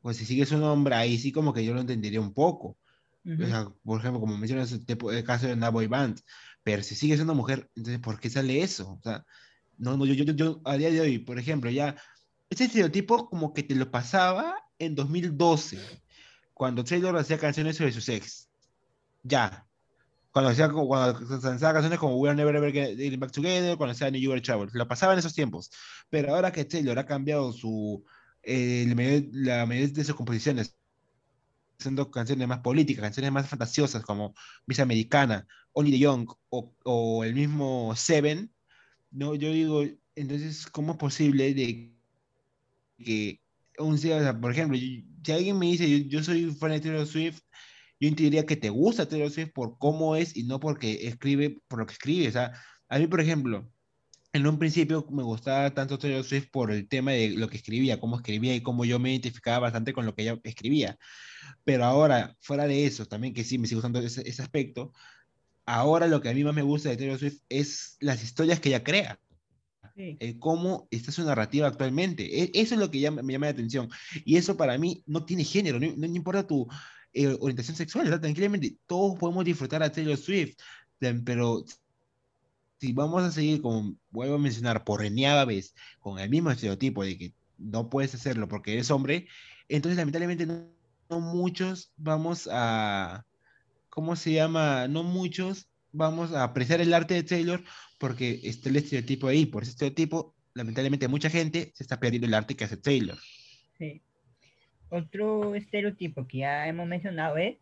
pues si sigues un hombre, ahí sí como que yo lo entendería un poco. o sea, por ejemplo, como mencionas el, caso de una boy band, pero si sigues siendo mujer, entonces ¿por qué sale eso? O sea, no, no, yo, yo, yo a día de hoy, por ejemplo, ya ese estereotipo como que te lo pasaba en 2012, cuando Taylor hacía canciones sobre su ex. Ya. Cuando hacía cuando lanzaba canciones como We're Never Ever Getting Back Together, cuando hacía New York Travel. Lo pasaba en esos tiempos. Pero ahora que Taylor ha cambiado su, eh, la mayoría de sus composiciones, haciendo canciones más políticas, canciones más fantasiosas como Miss Americana, Only the Young o, o el mismo Seven, no, yo digo, entonces, ¿cómo es posible de que un, por ejemplo, si alguien me dice, yo, soy fan de Taylor Swift, yo entendería que te gusta Taylor Swift por cómo es y no porque escribe, por lo que escribe. O sea, a mí, por ejemplo, en un principio me gustaba tanto Taylor Swift por el tema de lo que escribía, cómo escribía y cómo yo me identificaba bastante con lo que ella escribía. Pero ahora, fuera de eso, también que sí me sigue gustando ese, ese aspecto, ahora lo que a mí más me gusta de Taylor Swift es las historias que ella crea cómo está su narrativa actualmente. E, eso es lo que me llama la atención. Y eso para mí no tiene género, no, importa tu eh, orientación sexual, tranquilamente todos podemos disfrutar a Taylor Swift, pero si vamos a seguir con, vuelvo a mencionar, por reniada vez, con el mismo estereotipo de que no puedes hacerlo porque eres hombre, entonces lamentablemente no, no muchos vamos a, ¿cómo se llama? No muchos vamos a apreciar el arte de Taylor porque está el estereotipo ahí. Por ese estereotipo, lamentablemente, mucha gente se está perdiendo el arte que hace Taylor. Sí. Otro estereotipo que ya hemos mencionado es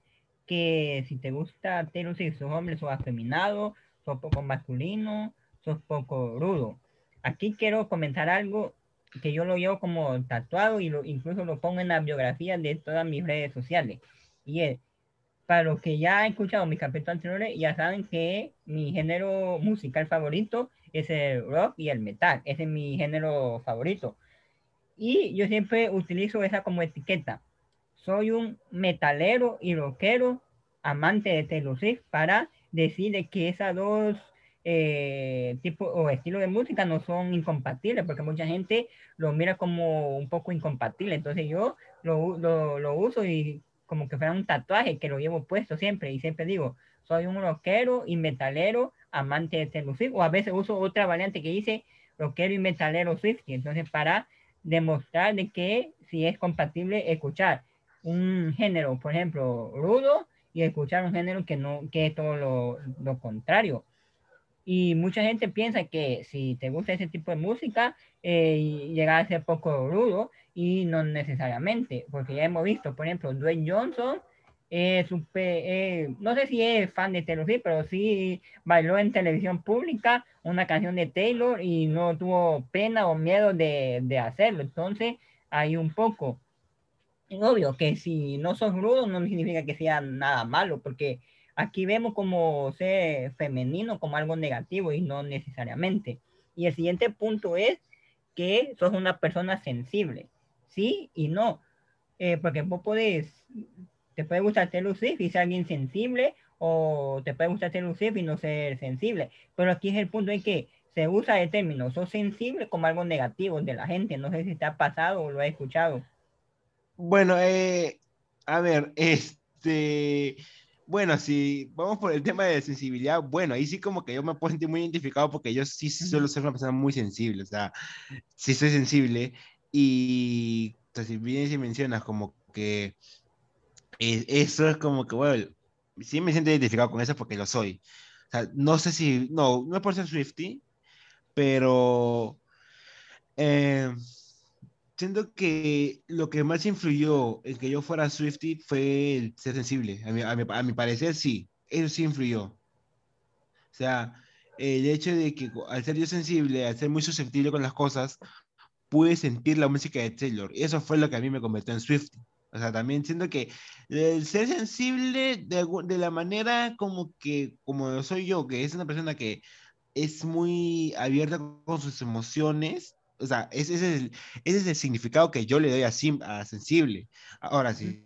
que si te gusta Taylor si sos hombre, sos afeminado, sos poco masculino, sos poco rudo. Aquí quiero comentar algo que yo lo llevo como tatuado y lo, incluso lo pongo en la biografía de todas mis redes sociales. Y es, para los que ya han escuchado mis capítulos anteriores, ya saben que mi género musical favorito es el rock y el metal. Ese es mi género favorito. Y yo siempre utilizo esa como etiqueta. soy un metalero y rockero amante de Taylor Swift para decir que esas dos eh, tipos o estilos de música no son incompatibles, porque mucha gente lo mira como un poco incompatible. Entonces yo lo, lo, lo uso y como que fuera un tatuaje que lo llevo puesto siempre y siempre digo, soy un rockero y metalero amante de Taylor Swift, o a veces uso otra variante que dice rockero y metalero Swift, entonces para demostrar de que si es compatible escuchar un género, por ejemplo, rudo, y escuchar un género que no, que es todo lo, lo contrario. Y mucha gente piensa que si te gusta ese tipo de música, eh, llega a ser poco rudo y no necesariamente, porque ya hemos visto, por ejemplo, Dwayne Johnson, eh, eh, no sé si es fan de Taylor Swift, pero sí bailó en televisión pública una canción de Taylor y no tuvo pena o miedo de, de hacerlo. Entonces, hay un poco. obvio que si no sos rudo no significa que sea nada malo, porque aquí vemos como ser femenino como algo negativo y no necesariamente. Y el siguiente punto es que sos una persona sensible, sí y no, eh, porque vos podés te puede gustar ser Swift y ser alguien sensible, o te puede gustar ser Swift y no ser sensible. Pero aquí es el punto en que se usa el término sos sensible como algo negativo de la gente. No sé si te ha pasado o lo has escuchado. Bueno, eh, a ver, este, bueno, si vamos por el tema de sensibilidad, bueno, ahí sí como que yo me puedo sentir muy identificado porque yo sí suelo ser una persona muy sensible, o sea, sí soy sensible y entonces, si bien si mencionas como que eso es como que, bueno, sí me siento identificado con eso porque lo soy. O sea, no sé si, no, no es por ser Swifty, pero eh, siento que lo que más influyó en que yo fuera Swifty fue el ser sensible. A mi, a mi, a mi parecer, sí, eso sí influyó. O sea, el hecho de que al ser yo sensible, al ser muy susceptible con las cosas, pude sentir la música de Taylor. Eso fue lo que a mí me convirtió en Swifty. O sea, también siento que el ser sensible de, de, la manera como que, como soy yo, que es una persona que es muy abierta con sus emociones, o sea, ese es el, ese es el significado que yo le doy a, a sensible. Ahora, sí,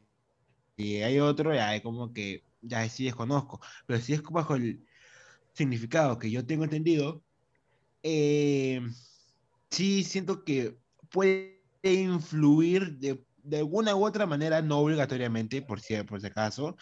si, hay otro, ya es como que, ya sí desconozco, pero si es bajo el significado que yo tengo entendido, eh, sí siento que puede influir de de alguna u otra manera, no obligatoriamente, por si, por si acaso,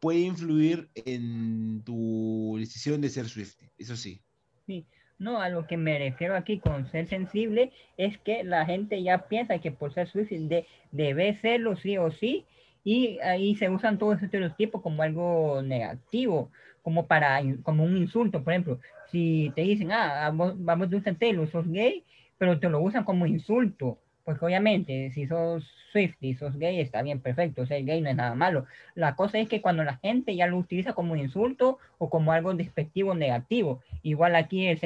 puede influir en tu decisión de ser Swift. Eso sí. Sí, no, a lo que me refiero aquí con ser sensible es que la gente ya piensa que por ser Swift de, debe serlo sí o sí, y ahí se usan todos esos estereotipos como algo negativo, como para como un insulto, por ejemplo, si te dicen, ah, vamos a usar Taylor, sos gay, pero te lo usan como insulto, porque obviamente si sos Swift y sos gay está bien, perfecto, ser gay no es nada malo. La cosa es que cuando la gente ya lo utiliza como insulto o como algo despectivo negativo, igual aquí el,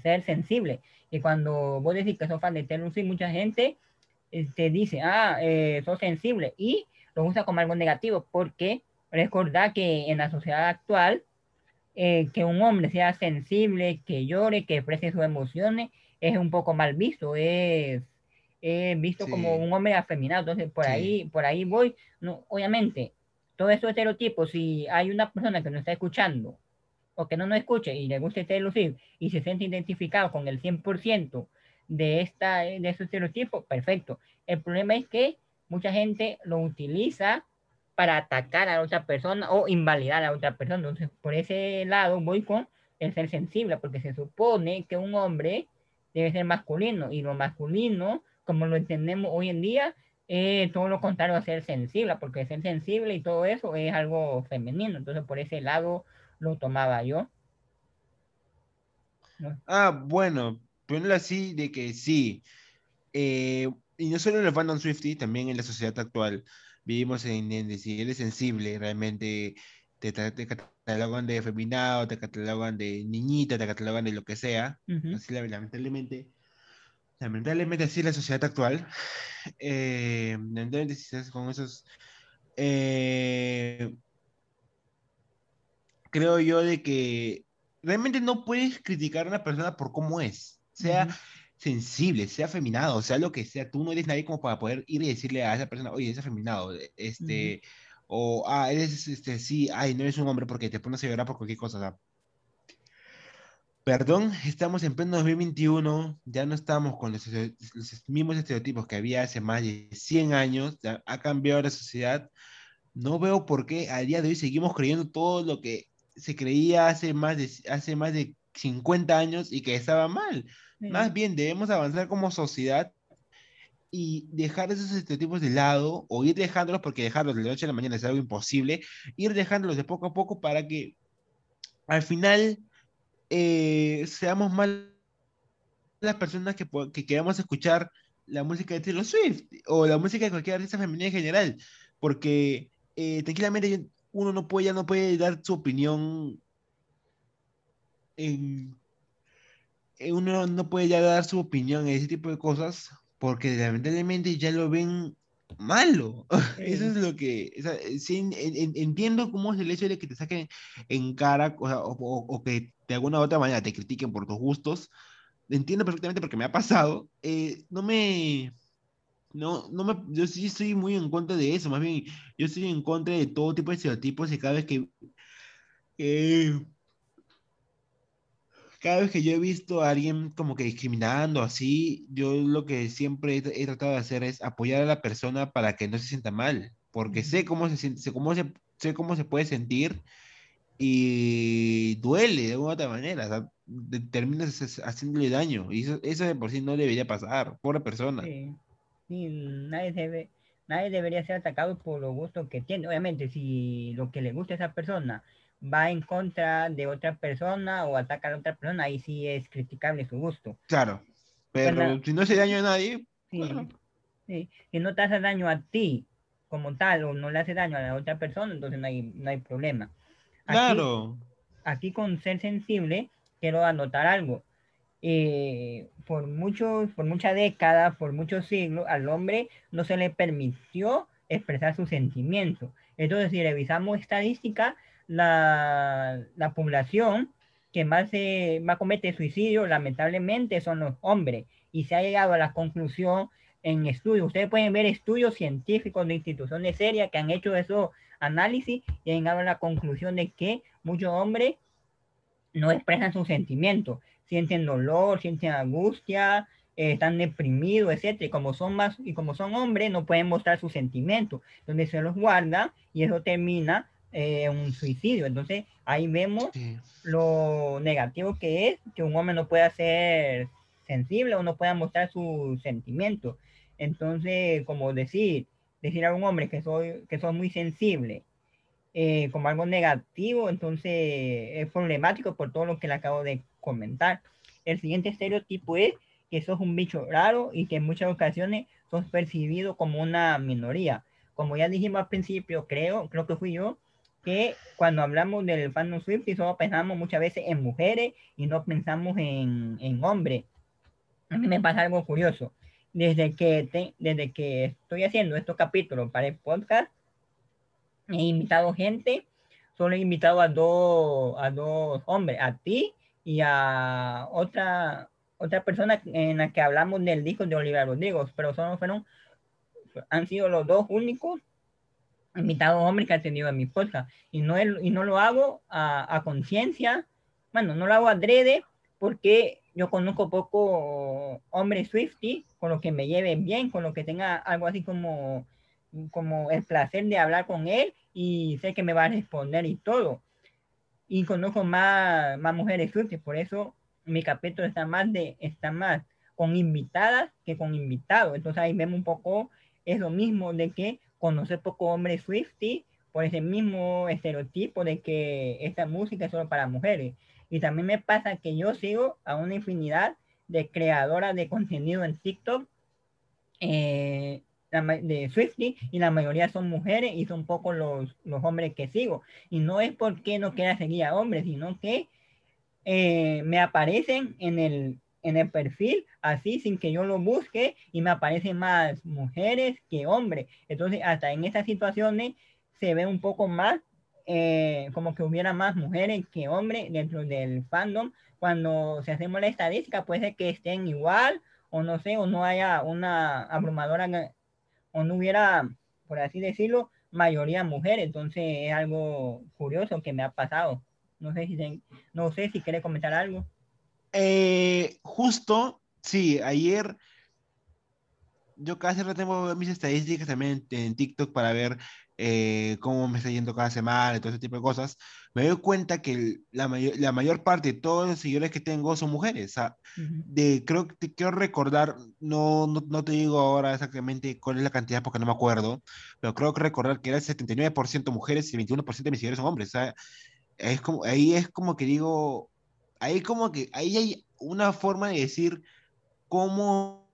ser sensible. Y cuando vos decís que sos fan de Taylor Swift, mucha gente te este, dice, ah, eh, sos sensible y lo usa como algo negativo porque recordad que en la sociedad actual eh, que un hombre sea sensible, que llore, que exprese sus emociones, es un poco mal visto, es visto como un hombre afeminado. Entonces, por ahí, por ahí voy. No, obviamente, todos estos estereotipos, si hay una persona que no está escuchando o que no nos escuche y le gusta este lucir y se siente identificado con el 100% de, esta, de estos estereotipos, perfecto. El problema es que mucha gente lo utiliza para atacar a otra persona o invalidar a otra persona. Entonces, por ese lado voy con el ser sensible, porque se supone que un hombre debe ser masculino y lo masculino como lo entendemos hoy en día, eh, todo lo contrario a ser sensible, porque ser sensible y todo eso es algo femenino. Entonces, por ese lado lo tomaba yo. Ah, bueno, ponerlo así de que sí. Eh, y no solo en el fandom Swifty, también en la sociedad actual vivimos en, en si eres sensible, realmente te, te, catalogan de feminado, te catalogan de niñita, te catalogan de lo que sea. Así lamentablemente lamentablemente así es la sociedad actual. Eh, lamentablemente si estás con esos... Eh, creo yo de que realmente no puedes criticar a una persona por cómo es. Sea, sensible, sea afeminado, sea lo que sea, tú no eres nadie como para poder ir y decirle a esa persona, oye, es afeminado, este, o, ah, eres, este, sí, ay, no eres un hombre porque te pones a llorar por cualquier cosa, o sea, Perdón, estamos en pleno 2021, ya no estamos con los, mismos estereotipos que había hace más de 100 años, ha cambiado la sociedad. No veo por qué a día de hoy seguimos creyendo todo lo que se creía hace más de, hace más de 50 años y que estaba mal. Más bien debemos avanzar como sociedad y dejar esos estereotipos de lado o ir dejándolos, porque dejarlos de la noche a la mañana es algo imposible, ir dejándolos de poco a poco para que al final eh, seamos más las personas que, que queramos escuchar la música de Taylor Swift o la música de cualquier artista femenina en general, porque eh, tranquilamente uno no puede, ya no puede dar su opinión en, uno no puede ya dar su opinión en ese tipo de cosas porque lamentablemente ya lo ven malo. Eso es lo que. entiendo cómo es el hecho de que te saquen en cara o, que de alguna u otra manera te critiquen por tus gustos. Entiendo perfectamente porque me ha pasado. Eh, no me. No, no me, yo sí estoy muy en contra de eso, más bien yo estoy en contra de todo tipo de estereotipos y cada vez que cada vez que yo he visto a alguien como que discriminando así, yo lo que siempre he, tratado de hacer es apoyar a la persona para que no se sienta mal, porque sé cómo se sé cómo se, sé cómo se puede sentir y duele de alguna otra manera, o sea, terminas haciéndole daño y eso, eso, de por sí no debería pasar, pobre persona. Sí, nadie debe, nadie debería ser atacado por lo gusto que tiene. Obviamente, si lo que le gusta a esa persona va en contra de otra persona o ataca a otra persona, ahí sí es criticable su gusto. Claro, pero si no hace daño a nadie. Sí, Si no te hace daño a ti como tal o no le hace daño a la otra persona, entonces no hay, no hay problema. Claro. Aquí con ser sensible, quiero anotar algo. Eh, por, muchos, por muchas décadas, por muchos siglos, al hombre no se le permitió expresar sus sentimientos. Entonces, si revisamos estadística, la, la población que más, se, más comete suicidio, lamentablemente, son los hombres. Y se ha llegado a la conclusión en estudios. Ustedes pueden ver estudios científicos de instituciones serias que han hecho esos análisis y han llegado a la conclusión de que muchos hombres no expresan sus sentimientos. Sienten dolor, sienten angustia, eh, están deprimidos, etc. Y como son más, y como son hombres, no pueden mostrar sus sentimientos. Donde se los guarda y eso termina eh, un suicidio. Entonces ahí vemos lo negativo que es que un hombre no pueda ser sensible o no pueda mostrar sus sentimientos. Entonces, como decir, decir a un hombre que soy, que soy muy sensible eh, como algo negativo, entonces es problemático por todo lo que le acabo de comentar. El siguiente estereotipo es que sos un bicho raro y que en muchas ocasiones sos percibido como una minoría. Como ya dijimos al principio, creo, creo que fui yo, que cuando hablamos del fandom Swift, solo pensamos muchas veces en mujeres y no pensamos en, en hombres. A mí me pasa algo curioso. Desde que, desde que estoy haciendo estos capítulos para el podcast, he invitado gente, solo he invitado a dos, a dos hombres, a ti y a otra, otra persona en la que hablamos del disco de Oliver Rodrigo, pero solo fueron, han sido los dos únicos invitado hombre que ha tenido en mi podcast. Y no, y no lo hago a, a conciencia, bueno, no lo hago adrede porque yo conozco poco hombre Swifty, con lo que me lleve bien, con lo que tenga algo así como, como el placer de hablar con él y sé que me va a responder y todo. Y conozco más, más mujeres Swifty, por eso mi capítulo está más de, está más con invitadas que con invitados. Entonces ahí vemos un poco eso mismo de que conocer poco hombre Swifty por ese mismo estereotipo de que esta música es solo para mujeres. Y también me pasa que yo sigo a una infinidad de creadoras de contenido en TikTok eh, de Swifty y la mayoría son mujeres y son pocos los, los hombres que sigo. Y no es porque no quiera seguir a hombres, sino que eh, me aparecen en el, en el perfil así sin que yo lo busque y me aparecen más mujeres que hombres. Entonces, hasta en estas situaciones se ve un poco más eh, como que hubiera más mujeres que hombres dentro del fandom. Cuando se hacemos la estadística, puede que estén igual o no sé, o no haya una abrumadora, o no hubiera, por así decirlo, mayoría mujer. Entonces es algo curioso que me ha pasado. No sé si, no sé si quiere comentar algo. Eh, justo, sí, ayer yo casi rato tengo mis estadísticas también en, TikTok para ver eh, cómo me está yendo cada semana y todo ese tipo de cosas. Me doy cuenta que la, mayor, la mayor parte de todos los seguidores que tengo son mujeres. de, creo que quiero recordar, no, no, no, te digo ahora exactamente cuál es la cantidad porque no me acuerdo, pero creo que recordar que era el 79% mujeres y el 21% de mis seguidores son hombres. es como, ahí es como que digo, ahí como que ahí hay una forma de decir cómo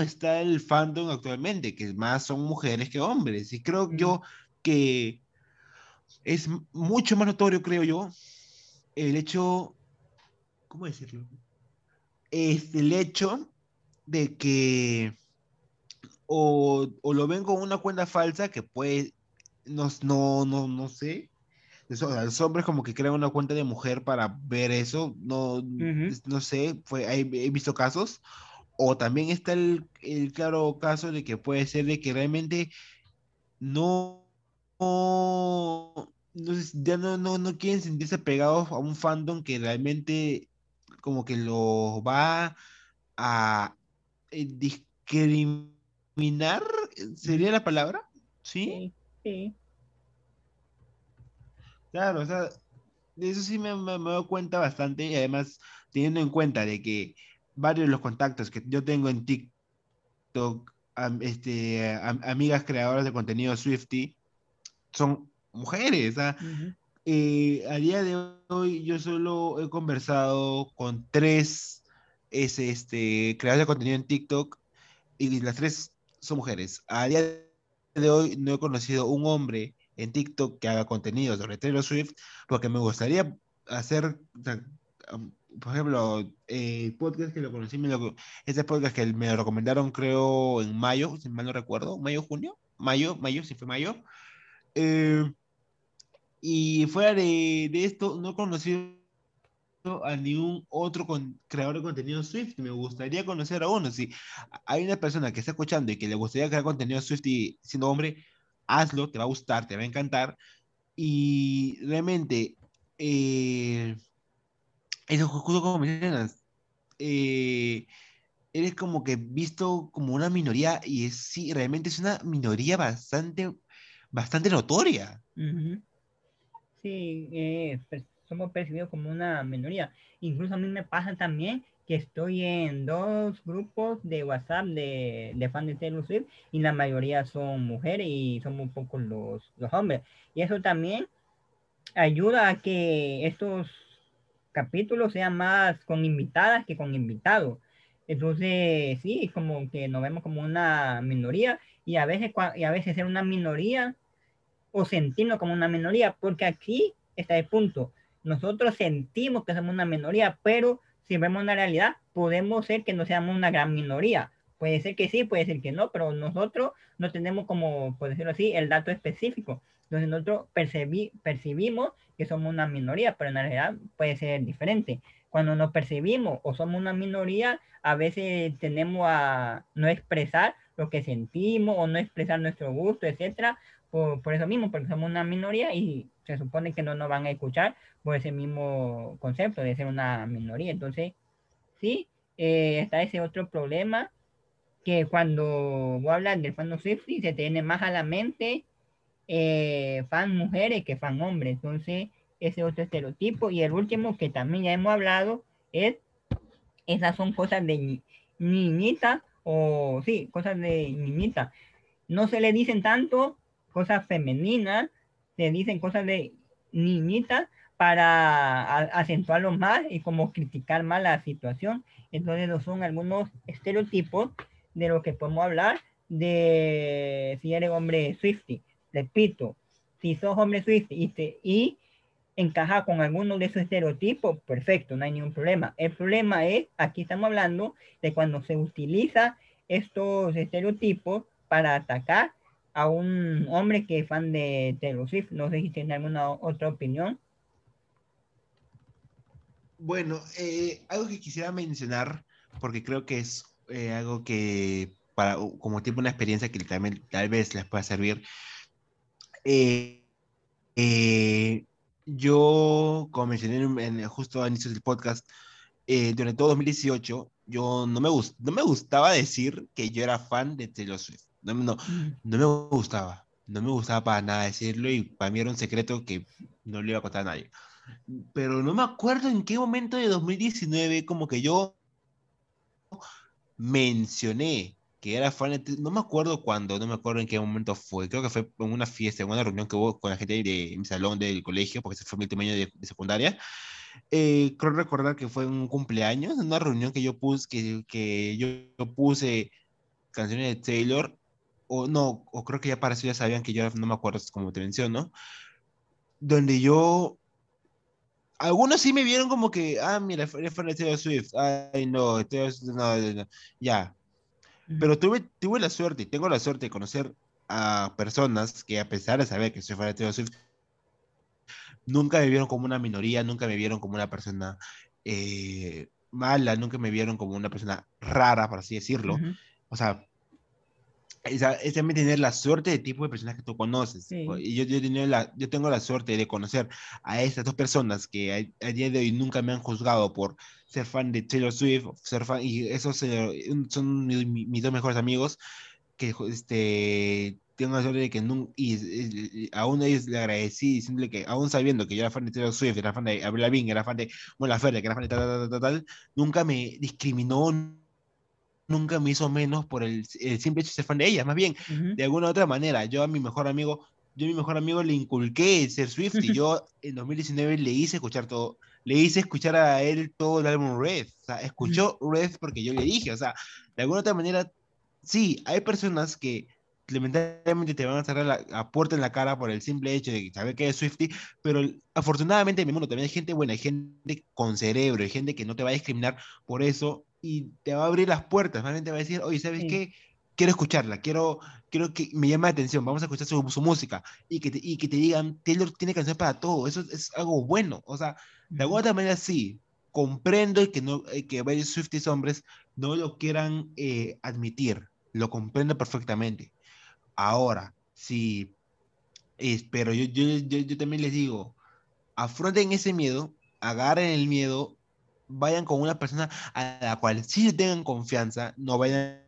está el fandom actualmente, que más son mujeres que hombres. Y creo yo que es mucho más notorio, creo yo, el hecho, ¿cómo decirlo? Es el hecho de que o, o lo ven con una cuenta falsa que puede, no, no, no, no sé, los hombres como que crean una cuenta de mujer para ver eso, no, no sé, fue, he visto casos, o también está el, claro caso de que puede ser de que realmente no, no, ya no, no, no quieren sentirse pegados a un fandom que realmente como que lo va a eh, discriminar, ¿sería la palabra? ¿Sí? Sí. Claro, o sea, de eso sí me, me, me doy cuenta bastante y además teniendo en cuenta de que varios de los contactos que yo tengo en TikTok, este, amigas creadoras de contenido Swifty, son mujeres. Eh, a día de hoy yo solo he conversado con tres este, creadores de contenido en TikTok y las tres son mujeres. A día de hoy no he conocido un hombre en TikTok que haga contenido sobre Taylor Swift porque me gustaría hacer, por ejemplo, eh, podcast que lo conocí, me lo, este podcast que me lo recomendaron creo en mayo, si mal no recuerdo, mayo, junio, mayo, mayo, si fue mayo. Eh, y fuera de, de, esto, no he conocido a ningún otro con, creador de contenido Swift. Me gustaría conocer a uno. Si hay una persona que está escuchando y que le gustaría crear contenido Swift y siendo hombre, hazlo, te va a gustar, te va a encantar. Y realmente, eh, eso justo como mencionas, eh, eres como que visto como una minoría y es, sí, realmente es una minoría bastante, bastante notoria. Sí, eh, somos percibidos como una minoría. Incluso a mí me pasa también que estoy en dos grupos de WhatsApp de, de fans de Taylor Swift y la mayoría son mujeres y son un poco los, los hombres. Y eso también ayuda a que estos capítulos sean más con invitadas que con invitados. Entonces, sí, como que nos vemos como una minoría y a veces, y a veces ser una minoría o sentirnos como una minoría, porque aquí está el punto. Nosotros sentimos que somos una minoría, pero si vemos la realidad, podemos ser que no seamos una gran minoría. Puede ser que sí, puede ser que no, pero nosotros no tenemos como, por decirlo así, el dato específico. Entonces nosotros percibimos que somos una minoría, pero en realidad puede ser diferente. Cuando nos percibimos o somos una minoría, a veces tenemos a no expresar lo que sentimos o no expresar nuestro gusto, etcétera, por, por, eso mismo, porque somos una minoría y se supone que no nos van a escuchar por ese mismo concepto de ser una minoría. Entonces, sí, eh, está ese otro problema que cuando voy a hablar del fandom Swifty se tiene más a la mente eh, fan mujeres que fan hombres. Entonces, ese otro estereotipo. Y el último que también ya hemos hablado es, esas son cosas de niñita o sí, cosas de niñita. No se le dicen tanto cosas femeninas, se dicen cosas de niñita para acentuarlo más y como criticar más la situación. Entonces, esos son algunos estereotipos de lo que podemos hablar de si eres hombre Swifty repito, si sos hombre Swift y, te, y encaja con alguno de esos estereotipos, perfecto, no hay ningún problema. El problema es, aquí estamos hablando de cuando se utiliza estos estereotipos para atacar a un hombre que es fan de Taylor Swift. No sé si tiene alguna otra opinión. Bueno, eh, algo que quisiera mencionar, porque creo que es eh, algo que para como tipo una experiencia que también tal vez les pueda servir. Eh, eh, yo, como mencioné en, justo a inicios del podcast, durante todo 2018, yo no me, no me gustaba decir que yo era fan de Taylor Swift. No, no, mm. no me gustaba. No me gustaba para nada decirlo y para mí era un secreto que no le iba a contar a nadie. Pero no me acuerdo en qué momento de 2019 como que yo mencioné que era fan, no me acuerdo cuándo, no me acuerdo en qué momento fue, creo que fue en una fiesta, en una reunión que hubo con la gente de mi salón del colegio, porque ese fue mi último año de, secundaria. Eh, creo recordar que fue un cumpleaños, una reunión que yo puse, que, que yo, puse canciones de Taylor, o no, o creo que ya para eso ya sabían que yo no me acuerdo como te menciono, donde yo algunos sí me vieron como que, ah, mira, eres fan de Taylor Swift. Ay, no, no, no, ya. Pero tuve, tuve la suerte, y tengo la suerte de conocer a personas que a pesar de saber que soy fan de Taylor Swift, nunca me vieron como una minoría, nunca me vieron como una persona eh, mala, nunca me vieron como una persona rara, por así decirlo. O sea, es, es, también tener la suerte de tipo de personas que tú conoces. Y yo, yo, la, yo tengo la suerte de conocer a estas dos personas que a, día de hoy nunca me han juzgado por ser fan de Taylor Swift, ser fan, y esos eh, son mis, dos mejores amigos, que este, tengo la suerte de que nunca, y, aún a ellos le agradecí diciéndole que, aún sabiendo que yo era fan de Taylor Swift, era fan de Avril Lavigne, era fan de Mola Laferte, que era fan de tal, tal, tal, tal, nunca me discriminó, nunca me hizo menos por el, simple hecho de ser fan de ella, más bien, de alguna otra manera, yo a mi mejor amigo, yo a mi mejor amigo le inculqué ser Swift y yo en 2019 le hice escuchar todo, le hice escuchar a él todo el álbum Red, o sea, escuchó Red porque yo le dije, o sea, de alguna otra manera, sí, hay personas que lamentablemente te van a cerrar la, puerta en la cara por el simple hecho de saber que es Swifty, pero afortunadamente en mi mundo también hay gente buena, hay gente con cerebro, hay gente que no te va a discriminar por eso y te va a abrir las puertas, realmente va a decir, oye, ¿sabes qué? Quiero escucharla, quiero, quiero que me llame la atención, vamos a escuchar su, su música y que, te, y que te digan, Taylor tiene canción para todo, eso es algo bueno, o sea, de alguna manera sí, comprendo que, no, que varios Swifties hombres no lo quieran eh, admitir, lo comprendo perfectamente. Ahora, sí, pero yo, yo, yo, yo también les digo, afronten ese miedo, agarren el miedo vayan con una persona a la cual sí tengan confianza, no vayan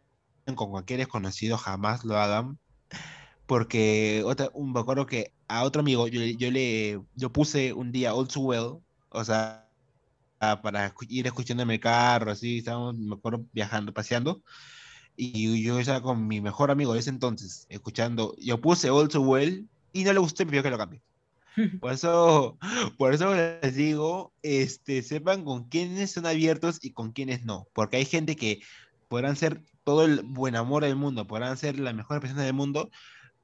con cualquier desconocido, jamás lo hagan. Porque otra, un, me acuerdo que a otro amigo yo, yo le yo puse un día All Too Well, o sea, para ir escuchando en el carro, así, estábamos, me acuerdo, viajando, paseando. Y yo estaba con mi mejor amigo de ese entonces, escuchando. Yo puse All Too Well y no le gustó y me pidió que lo cambie. Por eso, por eso les digo, este, sepan con quiénes son abiertos y con quiénes no, porque hay gente que podrán ser todo el buen amor del mundo, podrán ser las mejores personas del mundo,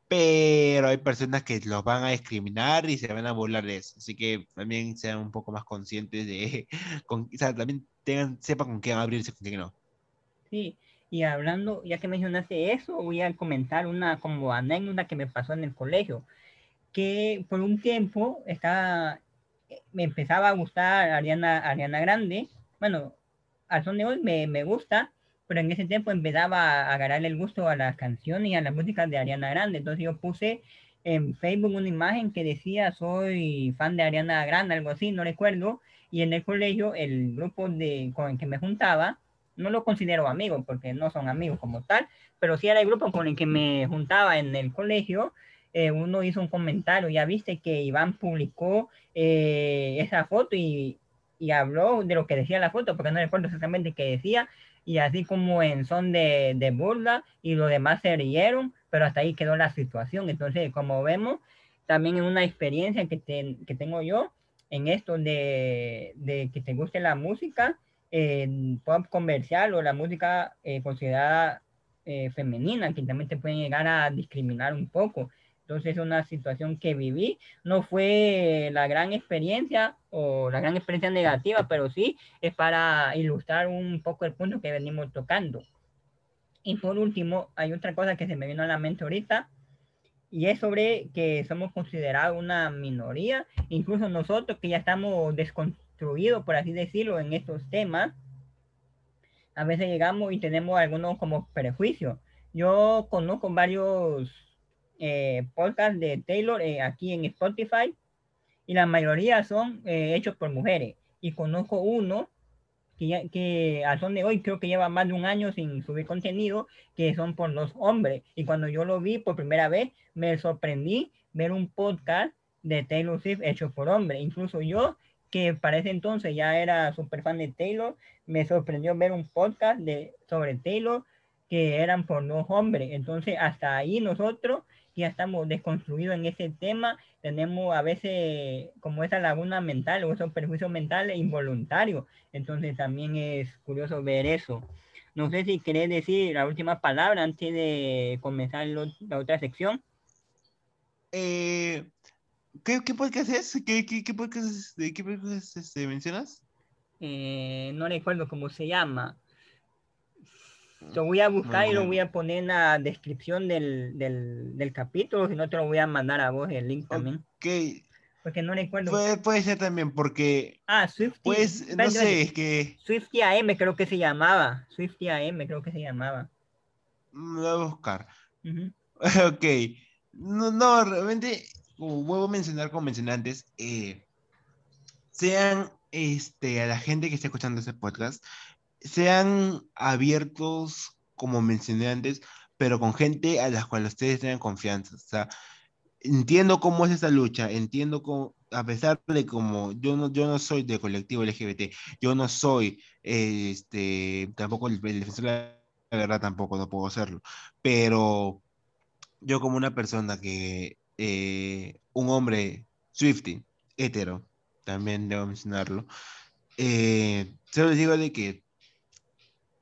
pero hay personas que los van a discriminar y se van a burlar de eso. Así que también sean un poco más conscientes de, con, o sea, también tengan, sepan con quién abrirse y con quién no. Sí, y hablando, ya que mencionaste eso, voy a comentar una como anécdota que me pasó en el colegio que por un tiempo estaba, me empezaba a gustar Ariana, Ariana Grande. Bueno, al son de hoy me, me gusta, pero en ese tiempo empezaba a agarrarle el gusto a las canciones y a la música de Ariana Grande. Entonces yo puse en Facebook una imagen que decía soy fan de Ariana Grande, algo así, no recuerdo. Y en el colegio, el grupo de, con el que me juntaba, no lo considero amigo porque no son amigos como tal, pero sí era el grupo con el que me juntaba en el colegio eh, uno hizo un comentario, ya viste que Iván publicó eh, esa foto y, y, habló de lo que decía la foto, porque no recuerdo exactamente qué decía, y así como en son de, de burla y los demás se rieron, pero hasta ahí quedó la situación. Entonces, como vemos, también en una experiencia que, que tengo yo en esto de, de, que te guste la música, eh, pop comercial o la música eh, considerada femenina, que también te pueden llegar a discriminar un poco. Entonces, una situación que viví no fue la gran experiencia o la gran experiencia negativa, pero sí es para ilustrar un poco el punto que venimos tocando. Y por último, hay otra cosa que se me vino a la mente ahorita, y es sobre que somos considerados una minoría, incluso nosotros que ya estamos desconstruidos, por así decirlo, en estos temas, a veces llegamos y tenemos algunos como prejuicios. Yo conozco varios eh, podcasts de Taylor eh, aquí en Spotify y la mayoría son eh, hechos por mujeres. Y conozco uno que, que al son de hoy creo que lleva más de un año sin subir contenido, que son por los hombres. Y cuando yo lo vi por primera vez, me sorprendí ver un podcast de Taylor Swift hecho por hombres. Incluso yo, que para ese entonces ya era súper fan de Taylor, me sorprendió ver un podcast de, sobre Taylor que eran por dos hombres. Entonces, hasta ahí nosotros ya estamos desconstruidos en ese tema, tenemos a veces como esa laguna mental o esos perjuicios mentales involuntarios. Entonces, también es curioso ver eso. No sé si querés decir la última palabra antes de comenzar la otra sección. Eh, ¿qué, ¿Qué podcast es? ¿Qué, qué, qué podcast, ¿De qué podcast este, mencionas? Eh, no recuerdo cómo se llama. Lo voy a buscar y lo voy a poner en la descripción del, del, del, capítulo, si no te lo voy a mandar a vos el link también. Ok. Porque no recuerdo. Puede, puede ser también, porque. Ah, Swifty. Pues, no sé, es que. Swifty AM creo que se llamaba. Swifty AM creo que se llamaba. Mm, lo voy a buscar. Ok. No, no, realmente, como vuelvo a mencionar, como mencioné antes, eh, sean este, a la gente que está escuchando este podcast, sean abiertos, como mencioné antes, pero con gente a la cual ustedes tengan confianza. O sea, entiendo cómo es esta lucha, entiendo cómo, a pesar de como yo no, yo no soy del colectivo LGBT, yo no soy, este, tampoco el, defensor de la verdad, tampoco no puedo hacerlo, pero yo como una persona que, eh, un hombre Swifty, hetero, también debo mencionarlo, eh, solo les digo de que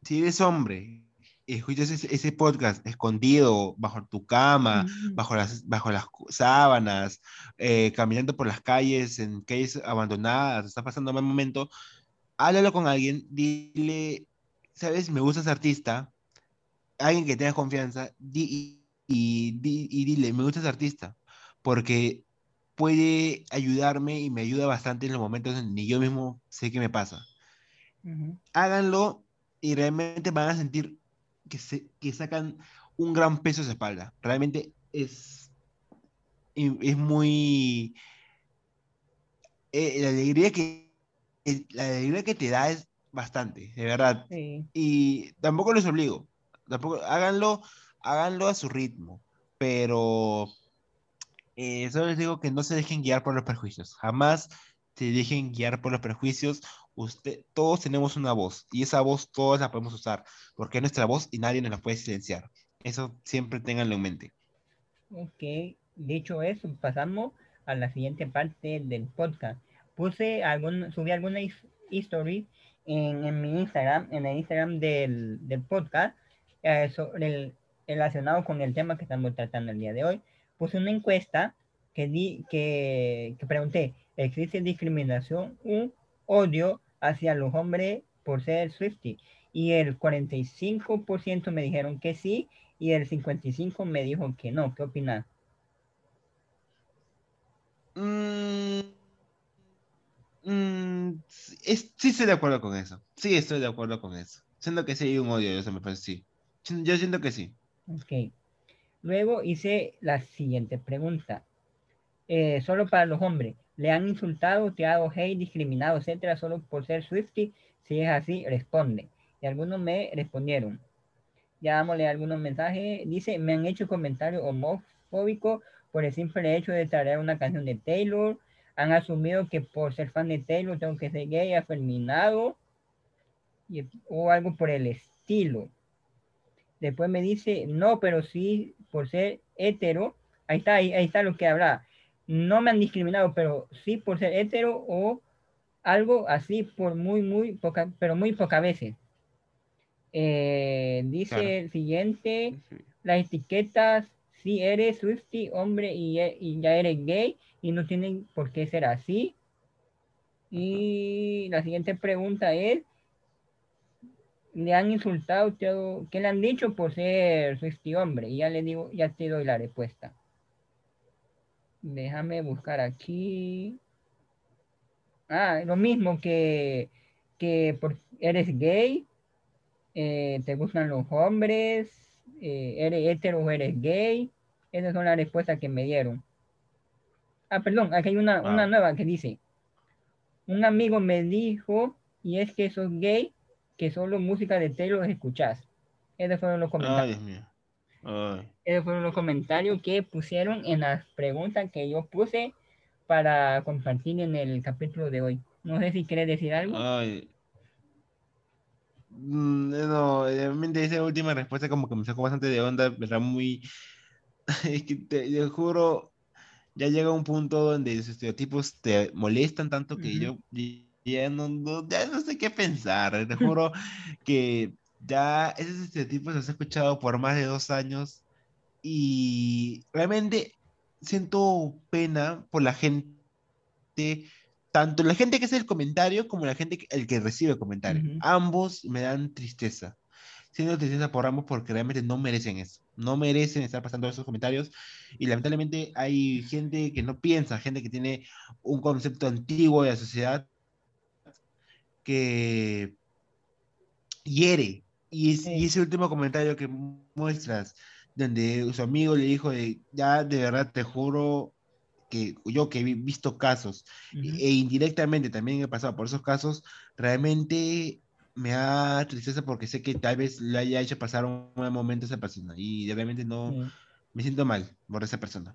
si eres hombre escuchas ese, podcast escondido bajo tu cama, bajo, las, bajo las sábanas, eh, caminando por las calles, en calles abandonadas, está pasando un mal momento, háblalo con alguien, dile, ¿sabes? Me gusta ese artista, alguien que tenga confianza, y, y, dile, me gusta ese artista, porque puede ayudarme y me ayuda bastante en los momentos en ni yo mismo sé qué me pasa. Háganlo y realmente van a sentir que, se, que sacan un gran peso de su espalda. Realmente es, es muy... Eh, la, alegría que, la alegría que te da es bastante, de verdad. Y tampoco les obligo. Tampoco, háganlo, háganlo a su ritmo. Pero eh, solo les digo que no se dejen guiar por los prejuicios. Jamás se dejen guiar por los prejuicios usted, todos tenemos una voz y esa voz todos la podemos usar porque es nuestra voz y nadie nos la puede silenciar. Eso siempre tenganlo en mente. Ok, dicho eso, pasamos a la siguiente parte del podcast. Puse algún, subí alguna history en, en, mi Instagram, en el Instagram del, del podcast, eh, el, relacionado con el tema que estamos tratando el día de hoy. Puse una encuesta que, di, que, que pregunté, ¿existe discriminación u odio hacia los hombres por ser Swifty. Y el 45% me dijeron que sí y el 55% me dijo que no. ¿Qué opinas? Mm, mm, sí estoy de acuerdo con eso. Sí estoy de acuerdo con eso. Siento que sí hay un odio, eso me parece sí. Yo siento que sí. Ok. Luego hice la siguiente pregunta. Eh, solo para los hombres le han insultado, tirado hate, discriminado, etcétera, solo por ser Swifty. Si es así, responde. Y algunos me respondieron. Ya dámosle algunos mensajes. Dice, me han hecho comentarios homofóbicos por el simple hecho de traer una canción de Taylor. Han asumido que por ser fan de Taylor tengo que ser gay, afeminado. o algo por el estilo. Después me dice, no, pero sí por ser hetero. Ahí está, ahí, ahí está lo que habla no me han discriminado, pero sí por ser hetero o algo así por muy, muy poca, pero muy pocas veces. Eh, dice el siguiente, las etiquetas, si eres Swifty, hombre y, y, ya eres gay y no tienen por qué ser así. Y la siguiente pregunta es, ¿le han insultado, qué le han dicho por ser Swifty hombre? Y ya le digo, ya te doy la respuesta. Déjame buscar aquí. Ah, lo mismo que, que por, eres gay eh, ¿te gustan los hombres? Eh, ¿Eres hetero o eres gay? Esas son las respuestas que me dieron. Ah, perdón, aquí hay una, una nueva que dice, un amigo me dijo, y es que sos gay, que solo música de Taylor escuchás. Esos fueron los comentarios. Ay, Dios mío. Esos fueron los comentarios que pusieron en las preguntas que yo puse para compartir en el capítulo de hoy. No sé si quieres decir algo. Ay. Mm, no, realmente esa última respuesta como que me sacó bastante de onda, era muy... es que te, juro, ya llega un punto donde los estereotipos te molestan tanto que yo ya no, ya no sé qué pensar. Te juro que ya esos estereotipos los he escuchado por más de dos años y realmente siento pena por la gente, tanto la gente que hace el comentario como la gente el que recibe el comentario. Ambos me dan tristeza. Siento tristeza por ambos porque realmente no merecen eso. No merecen estar pasando esos comentarios. Y lamentablemente hay gente que no piensa, gente que tiene un concepto antiguo de la sociedad que hiere. Y, y ese último comentario que muestras donde su amigo le dijo, ya de verdad te juro que yo que he visto casos e indirectamente también he pasado por esos casos, realmente me da tristeza porque sé que tal vez le haya hecho pasar un mal momento a esa persona y realmente no me siento mal por esa persona.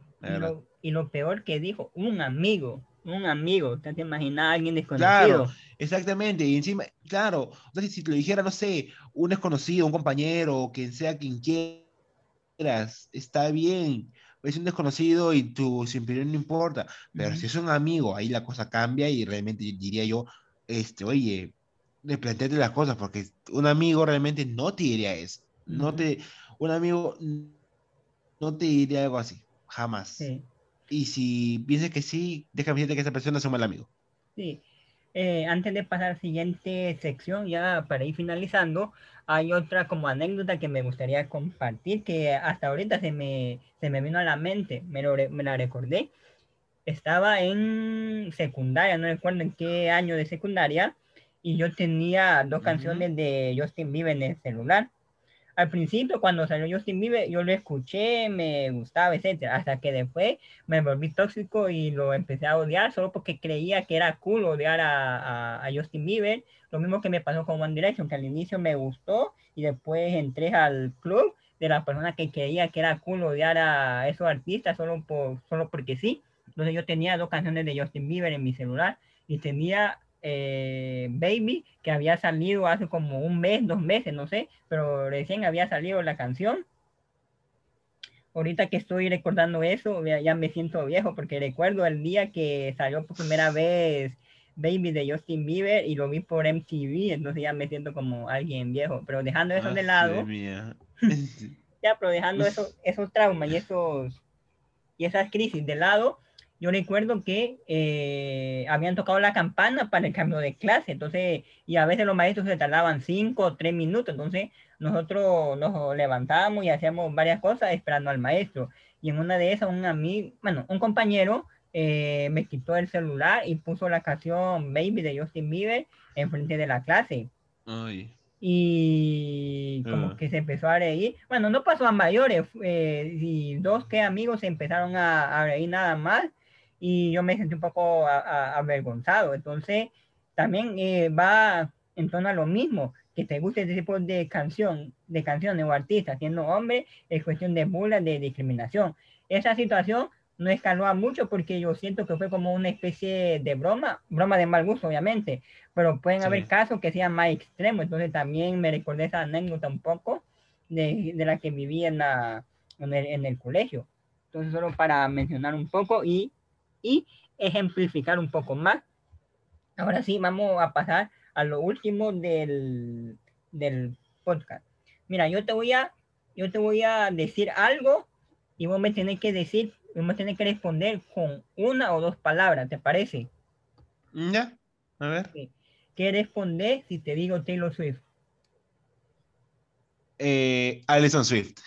Y lo, peor que dijo, un amigo, un amigo, ¿te imaginas a alguien desconocido? Claro, exactamente, y encima, claro, entonces si te lo dijera, no sé, un desconocido, un compañero, quien sea quien quiera, está bien. Es un desconocido y tu opinión no importa. Pero si es un amigo, ahí la cosa cambia y realmente diría yo, este, oye, replanteate las cosas, porque un amigo realmente no te diría eso. No te, un amigo no te diría algo así, jamás. Y si piensas que sí, déjame decirte que esa persona es un mal amigo. Sí. Eh, antes de pasar a la siguiente sección, ya para ir finalizando, hay otra como anécdota que me gustaría compartir, que hasta ahorita se me, se me vino a la mente, me, me la recordé. Estaba en secundaria, no recuerdo en qué año de secundaria, y yo tenía dos canciones de Justin Bieber en el celular al principio cuando salió Justin Bieber yo lo escuché, me gustaba, etcétera, hasta que después me volví tóxico y lo empecé a odiar solo porque creía que era cool odiar a, a, Justin Bieber. Lo mismo que me pasó con One Direction, que al inicio me gustó y después entré al club de las personas que creía que era cool odiar a esos artistas solo, por, solo porque sí. Entonces yo tenía dos canciones de Justin Bieber en mi celular y tenía eh, Baby, que había salido hace como un mes, dos meses, no sé, pero recién había salido la canción. Ahorita que estoy recordando eso, ya, me siento viejo porque recuerdo el día que salió por primera vez Baby de Justin Bieber y lo vi por MTV, entonces ya me siento como alguien viejo, pero dejando eso de ah, lado. ya, pero dejando esos, esos traumas y esos y esas crisis de lado, yo recuerdo que eh, habían tocado la campana para el cambio de clase, entonces, y a veces los maestros se tardaban cinco o tres minutos, entonces nosotros nos levantábamos y hacíamos varias cosas esperando al maestro. Y en una de esas, un amigo, bueno, un compañero eh, me quitó el celular y puso la canción Baby de Justin Bieber enfrente de la clase. Y como ah. que se empezó a reír. Bueno, no pasó a mayores, eh, y dos que amigos se empezaron a, a reír nada más y yo me sentí un poco avergonzado. Entonces, también eh, va en torno a lo mismo, que te guste ese tipo de canción, de canciones o artistas siendo hombre, es cuestión de burla, de discriminación. Esa situación no escaló mucho porque yo siento que fue como una especie de broma, broma de mal gusto, obviamente, pero pueden haber casos que sean más extremos, entonces también me recordé esa anécdota un poco de, de la que viví en, la, en, el, en el colegio. Entonces, solo para mencionar un poco y y ejemplificar un poco más. Ahora sí, vamos a pasar a lo último del, del podcast. Mira, yo te voy a, yo te voy a decir algo y vos me tenés que decir, vos me tenés que responder con una o dos palabras, ¿te parece? Ya, a ver. ¿Qué respondes si te digo Taylor Swift? Eh, Alison Swift.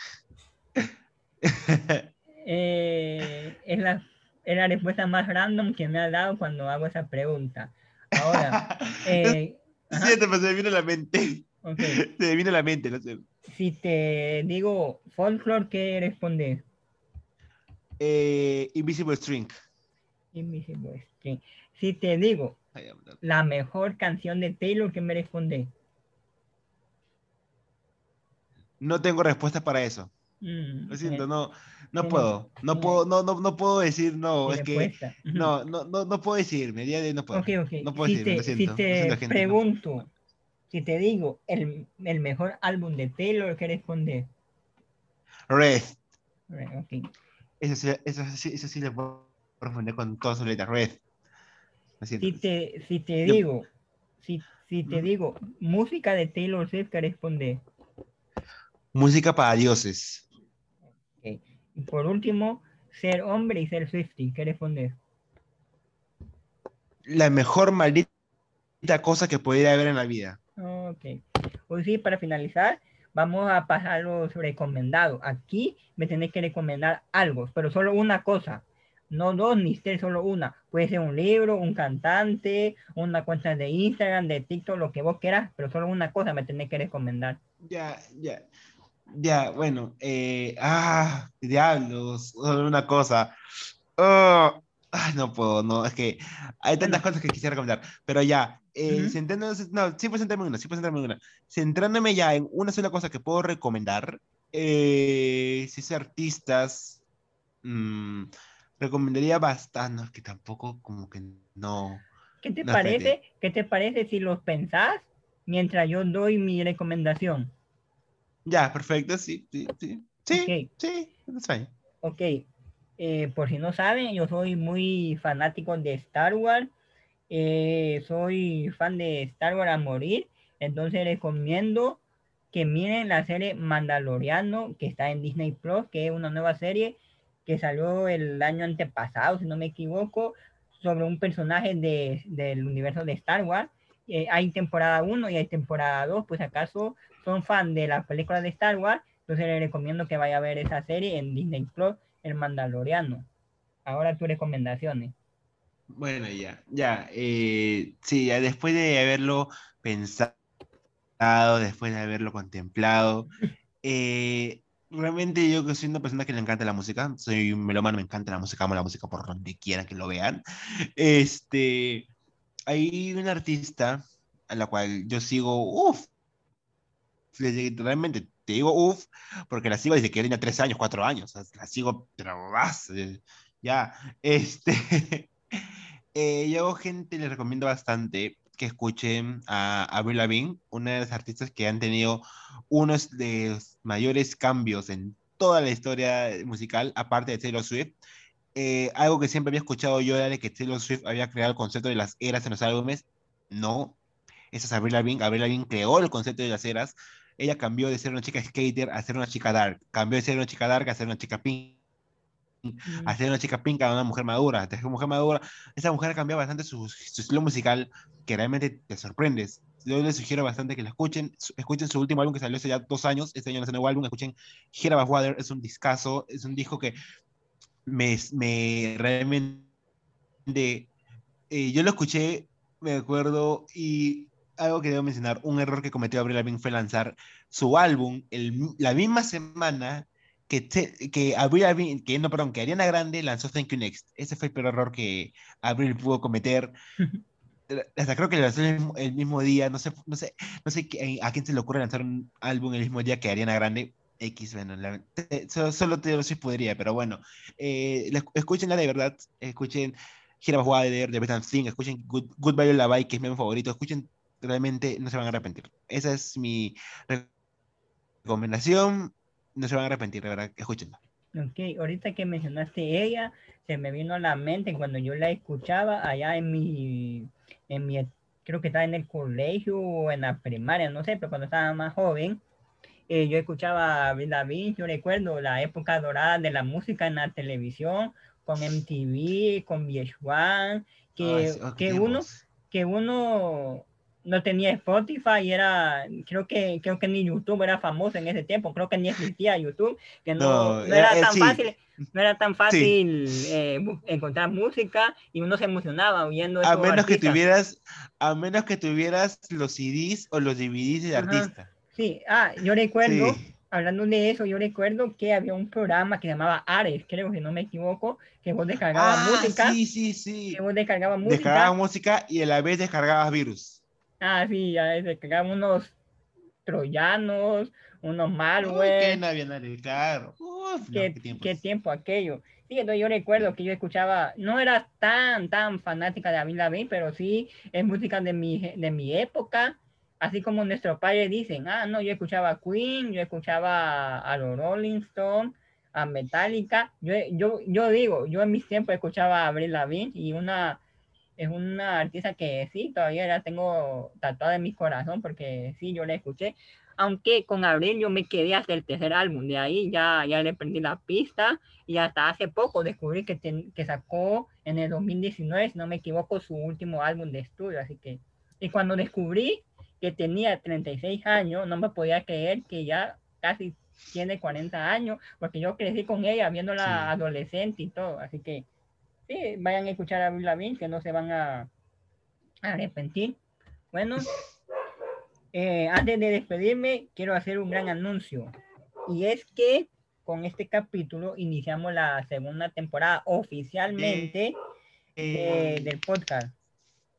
eh, es la es la respuesta más random que me ha dado cuando hago esa pregunta. Ahora, eh, sí, te me viene a la mente. Ok. Se me viene a la mente, no sé. Si te digo folklore, ¿qué respondes? Eh, Invisible String. Invisible String. Si te digo la mejor canción de Taylor, ¿qué me respondes? No tengo respuesta para eso. Mm, Lo siento, no, no puedo. No puedo, no, no, no puedo decir no. Es que no, no, no, no puedo decirme. día de no puedo. Ok, ok. No puedo si decirme, te, lo si siento. lo te siento, gente, no. pregunto, si te digo el, el mejor álbum de Taylor, ¿qué respondes? Red. Right, ok. Eso sí, eso sí, eso sí le puedo responder con todas sus letras. Red. Lo siento. Si te, si te Yo- digo, si, si te digo música de Taylor Swift, ¿qué respondes? Música para dioses. Y por último, ser hombre y ser Swifty, ¿qué respondes? La mejor maldita cosa que pudiera haber en la vida. Ok. Hoy sí, para finalizar, vamos a pasar los recomendados. Aquí me tenés que recomendar algo, pero solo una cosa. No dos ni tres, solo una. Puede ser un libro, un cantante, una cuenta de Instagram, de TikTok, lo que vos quieras, pero solo una cosa me tenés que recomendar. Ya, ya. Ya, bueno. eh, ah, diablos. Solo una cosa. Oh, ay, no puedo, no. Es que hay tantas cosas que quisiera recomendar. Pero ya. Eh, no, sí puedo centrarme en una, sí puedo centrarme en una. Centrándome ya en una sola cosa que puedo recomendar. eh, si es artistas. mm, recomendaría bastante. No, que tampoco, como que no. ¿Qué te No, parece? ¿Qué te parece si los pensás mientras yo doy mi recomendación? Ya, perfecto, sí, sí, sí. Sí, Ok. sí. Ok, eh, por si no saben, yo soy muy fanático de Star Wars. eh, soy fan de Star Wars a morir. Entonces recomiendo que miren la serie Mandaloriano que está en Disney Plus, que es una nueva serie que salió el año antepasado, si no me equivoco, sobre un personaje de, del universo de Star Wars. Eh, hay temporada 1 y hay temporada 2, pues acaso son fan de las películas de Star Wars, entonces les recomiendo que vaya a ver esa serie en Disney Plus, El Mandaloriano. Ahora tus recomendaciones. Bueno, ya, ya, eh, sí, ya después de haberlo pensado, después de haberlo contemplado, eh, realmente yo que soy una persona que le encanta la música, soy un melómano, me encanta la música, amo la música por donde quiera que lo vean, este, hay una artista a la cual yo sigo, uff, realmente te digo uff, porque la sigo desde que tenía tres años, cuatro años, la sigo, pero más, eh, ya, este... Eh, yo, gente, les recomiendo bastante que escuchen a Avril Lavigne, una de las artistas que han tenido unos de los mayores cambios en toda la historia musical, aparte de Taylor Swift. Eh, algo que siempre había escuchado yo era de que Taylor Swift había creado el concepto de las eras en los álbumes. No, esa es Avril Lavigne. Avril Lavigne creó el concepto de las eras. Ella cambió de ser una chica skater a ser una chica dark. Cambió de ser una chica dark a ser una chica pink a ser una chica pink a una mujer madura. Ser mujer madura, esa mujer ha cambiado bastante su, su estilo musical, que realmente te sorprendes. Yo les sugiero bastante que la escuchen. Escuchen su último álbum que salió hace ya dos años. Este año no es un nuevo álbum. Escuchen Hear About Water. Es un discazo. Es un disco que me, me realmente. eh, yo lo escuché, me acuerdo, y algo que debo mencionar: un error que cometió Avril Lavigne fue lanzar su álbum el- la misma semana que, te- que Avril Lavigne- que no, perdón, que Ariana Grande lanzó Thank You Next. Ese fue el peor error que Avril pudo cometer. Hasta creo que lo lanzó el mismo, el mismo día. No sé, no sé, no sé a quién se le ocurre lanzar un álbum el mismo día que Ariana Grande. X, bueno, la- te- solo, solo Taylor Swift podría, pero bueno. Eh, la- escúchenla de verdad. Escuchen About Water, The Best Thing. Escuchen Good, Goodbye Lullaby, que es mi favorito. Escuchen, realmente no se van a arrepentir. Esa es mi recomendación. No se van a arrepentir, de verdad. Escúchenla. Ok, ahorita que mencionaste ella, se me vino a la mente cuando yo la escuchaba allá en mi, en mi, creo que estaba en el colegio o en la primaria, no sé, pero cuando estaba más joven, eh, yo escuchaba a Lavigne, yo recuerdo la época dorada de la música en la televisión, con MTV, con VH1, que, Ay, oh, que uno, que uno no tenía Spotify y era, creo que, creo que ni YouTube era famoso en ese tiempo, creo que ni existía YouTube, que no, No, no era eh, tan sí. fácil, no era tan fácil eh, encontrar música y uno se emocionaba oyendo A menos que tuvieras, a menos que tuvieras los CDs o los DVDs del artista. Sí, ah, yo recuerdo, hablando de eso, yo recuerdo que había un programa que se llamaba Ares, creo que no me equivoco, que vos descargabas ah, música. Sí, sí, sí. Que vos descargabas música. Descargabas música y a la vez descargabas virus. Ah, sí, ya descargabas unos troyanos, unos malware. Uy, qué claro. ¿Qué, qué, tiempo aquello. Sí, entonces yo recuerdo que yo escuchaba, no era tan, tan fanática de Avril Lavigne, pero sí es música de mi, de mi época, así como nuestros padres dicen, ah, no, yo escuchaba Queen, yo escuchaba a los Rolling Stones, a Metallica, yo, yo, yo digo, yo en mis tiempos escuchaba a Avril Lavigne y una, es una artista que sí, todavía la tengo tatuada en mi corazón porque sí, yo la escuché, aunque con Abril yo me quedé hasta el tercer álbum, de ahí ya, ya le perdí la pista y hasta hace poco descubrí que, que sacó en el 2019, si no me equivoco, su último álbum de estudio, así que, y cuando descubrí que tenía 36 años, no me podía creer que ya casi tiene 40 años, porque yo crecí con ella viéndola adolescente y todo, así que sí, vayan a escuchar a Abril Lavigne, que no se van a, a arrepentir. Bueno, eh, antes de despedirme, quiero hacer un gran anuncio. Y es que con este capítulo iniciamos la segunda temporada oficialmente del podcast.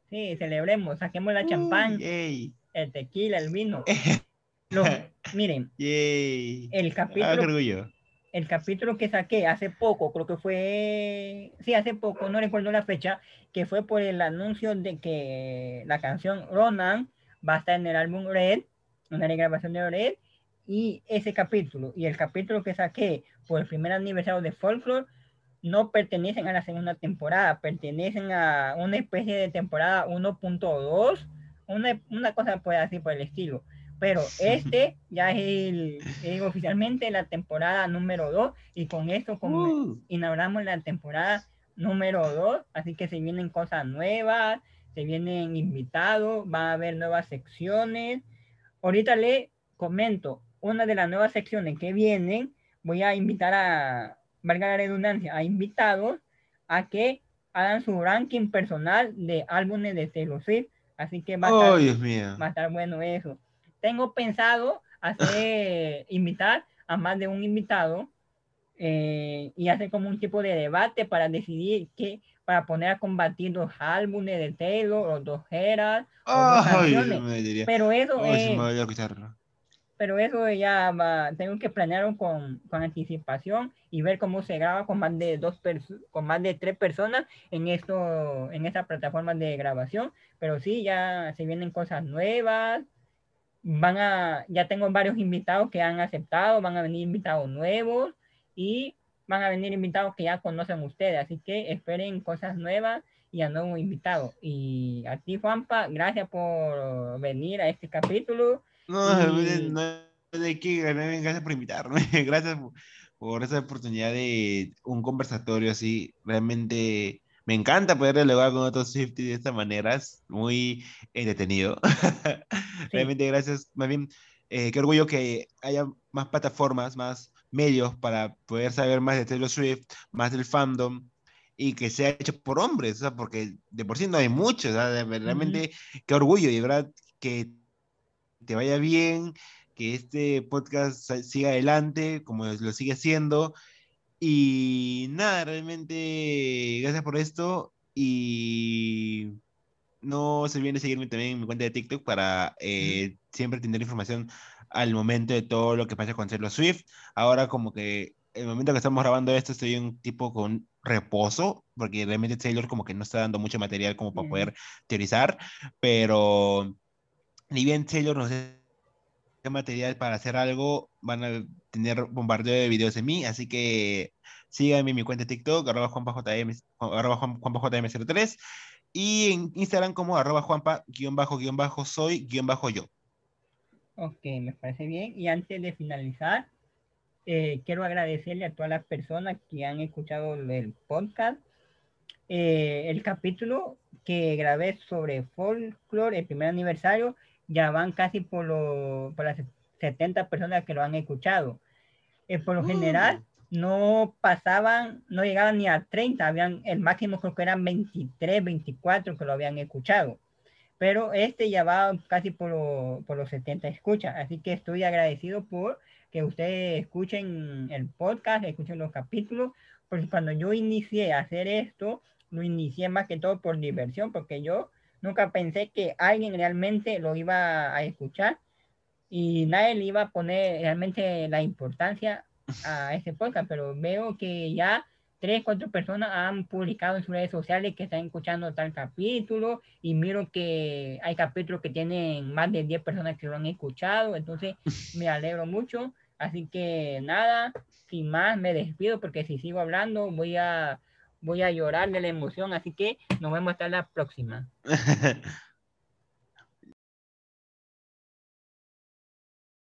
Sí, celebremos, saquemos la champán, el tequila, el vino. miren, el capítulo, el capítulo que saqué hace poco, creo que fue, sí, hace poco, no recuerdo la fecha, que fue por el anuncio de que la canción Ronan va a estar en el álbum Red, una regrabación de Red, y ese capítulo y el capítulo que saqué por el primer aniversario de Folklore no pertenecen a la segunda temporada, pertenecen a una especie de temporada 1.2, una, una cosa puede así por el estilo. Pero este ya es, el, oficialmente la temporada número 2 y con esto uh. inauguramos la temporada número 2, así que se vienen cosas nuevas, se vienen invitados, va a haber nuevas secciones. Ahorita le comento una de las nuevas secciones que vienen. Voy a invitar a, valga la redundancia, a invitados a que hagan su ranking personal de álbumes de Taylor Swift. Así que va a, estar, va a estar bueno eso. Tengo pensado hacer, invitar a más de un invitado eh, y hacer como un tipo de debate para decidir qué, para poner a combatir los álbumes de Taylor, los dos eras, pero eso es, pero eso ya va, tengo que planearlo con, con, anticipación y ver cómo se graba con más de dos con más de tres personas en esto, en esta plataforma de grabación. Pero sí, ya se vienen cosas nuevas. Van a, ya tengo varios invitados que han aceptado, van a venir invitados nuevos y van a venir invitados que ya conocen ustedes, así que esperen cosas nuevas y a nuevos invitados. Y a ti, Juanpa, gracias por venir a este capítulo. No, no, de qué, gracias por invitarme, gracias por, esa oportunidad de un conversatorio así, realmente me encanta poder dialogar con otros Swifties de esta manera, es muy entretenido. Realmente gracias, más bien, eh, qué orgullo que haya más plataformas, más medios para poder saber más de Taylor Swift, más del fandom y que sea hecho por hombres, porque de por sí no hay muchos, realmente qué orgullo y de verdad que te vaya bien, que este podcast siga adelante como lo sigue haciendo y nada, realmente gracias por esto y no se olviden seguirme también en mi cuenta de TikTok para eh, siempre tener información al momento de todo lo que pasa con Taylor Swift. Ahora como que el momento que estamos grabando esto estoy un tipo con reposo, porque realmente Taylor como que no está dando mucho material como para poder teorizar, pero ni bien Taylor nos material para hacer algo, van a tener bombardeo de videos de mí, así que síganme en mi cuenta de TikTok, arroba juanpajm, arroba juanpajm03, y en Instagram como arroba juanpa, guion bajo, guion bajo, soy, guion bajo yo. Ok, me parece bien. Y antes de finalizar, eh, quiero agradecerle a todas las personas que han escuchado el podcast. Eh, el capítulo que grabé sobre folklore, el primer aniversario, ya van casi por, lo, por las 70 personas que lo han escuchado. Eh, por lo general, no pasaban, no llegaban ni a 30, habían, el máximo creo que eran 23, 24 que lo habían escuchado. Pero este ya va casi por, por los 70 escuchas, así que estoy agradecido por que ustedes escuchen el podcast, escuchen los capítulos, porque cuando yo inicié a hacer esto, lo inicié más que todo por diversión, porque yo nunca pensé que alguien realmente lo iba a escuchar y nadie le iba a poner realmente la importancia a ese podcast, pero veo que ya tres, cuatro personas han publicado en sus redes sociales que están escuchando tal capítulo y miro que hay capítulos que tienen más de 10 personas que lo han escuchado, entonces me alegro mucho. Así que nada, sin más me despido porque si sigo hablando voy a, voy a llorar de la emoción, así que nos vemos hasta la próxima.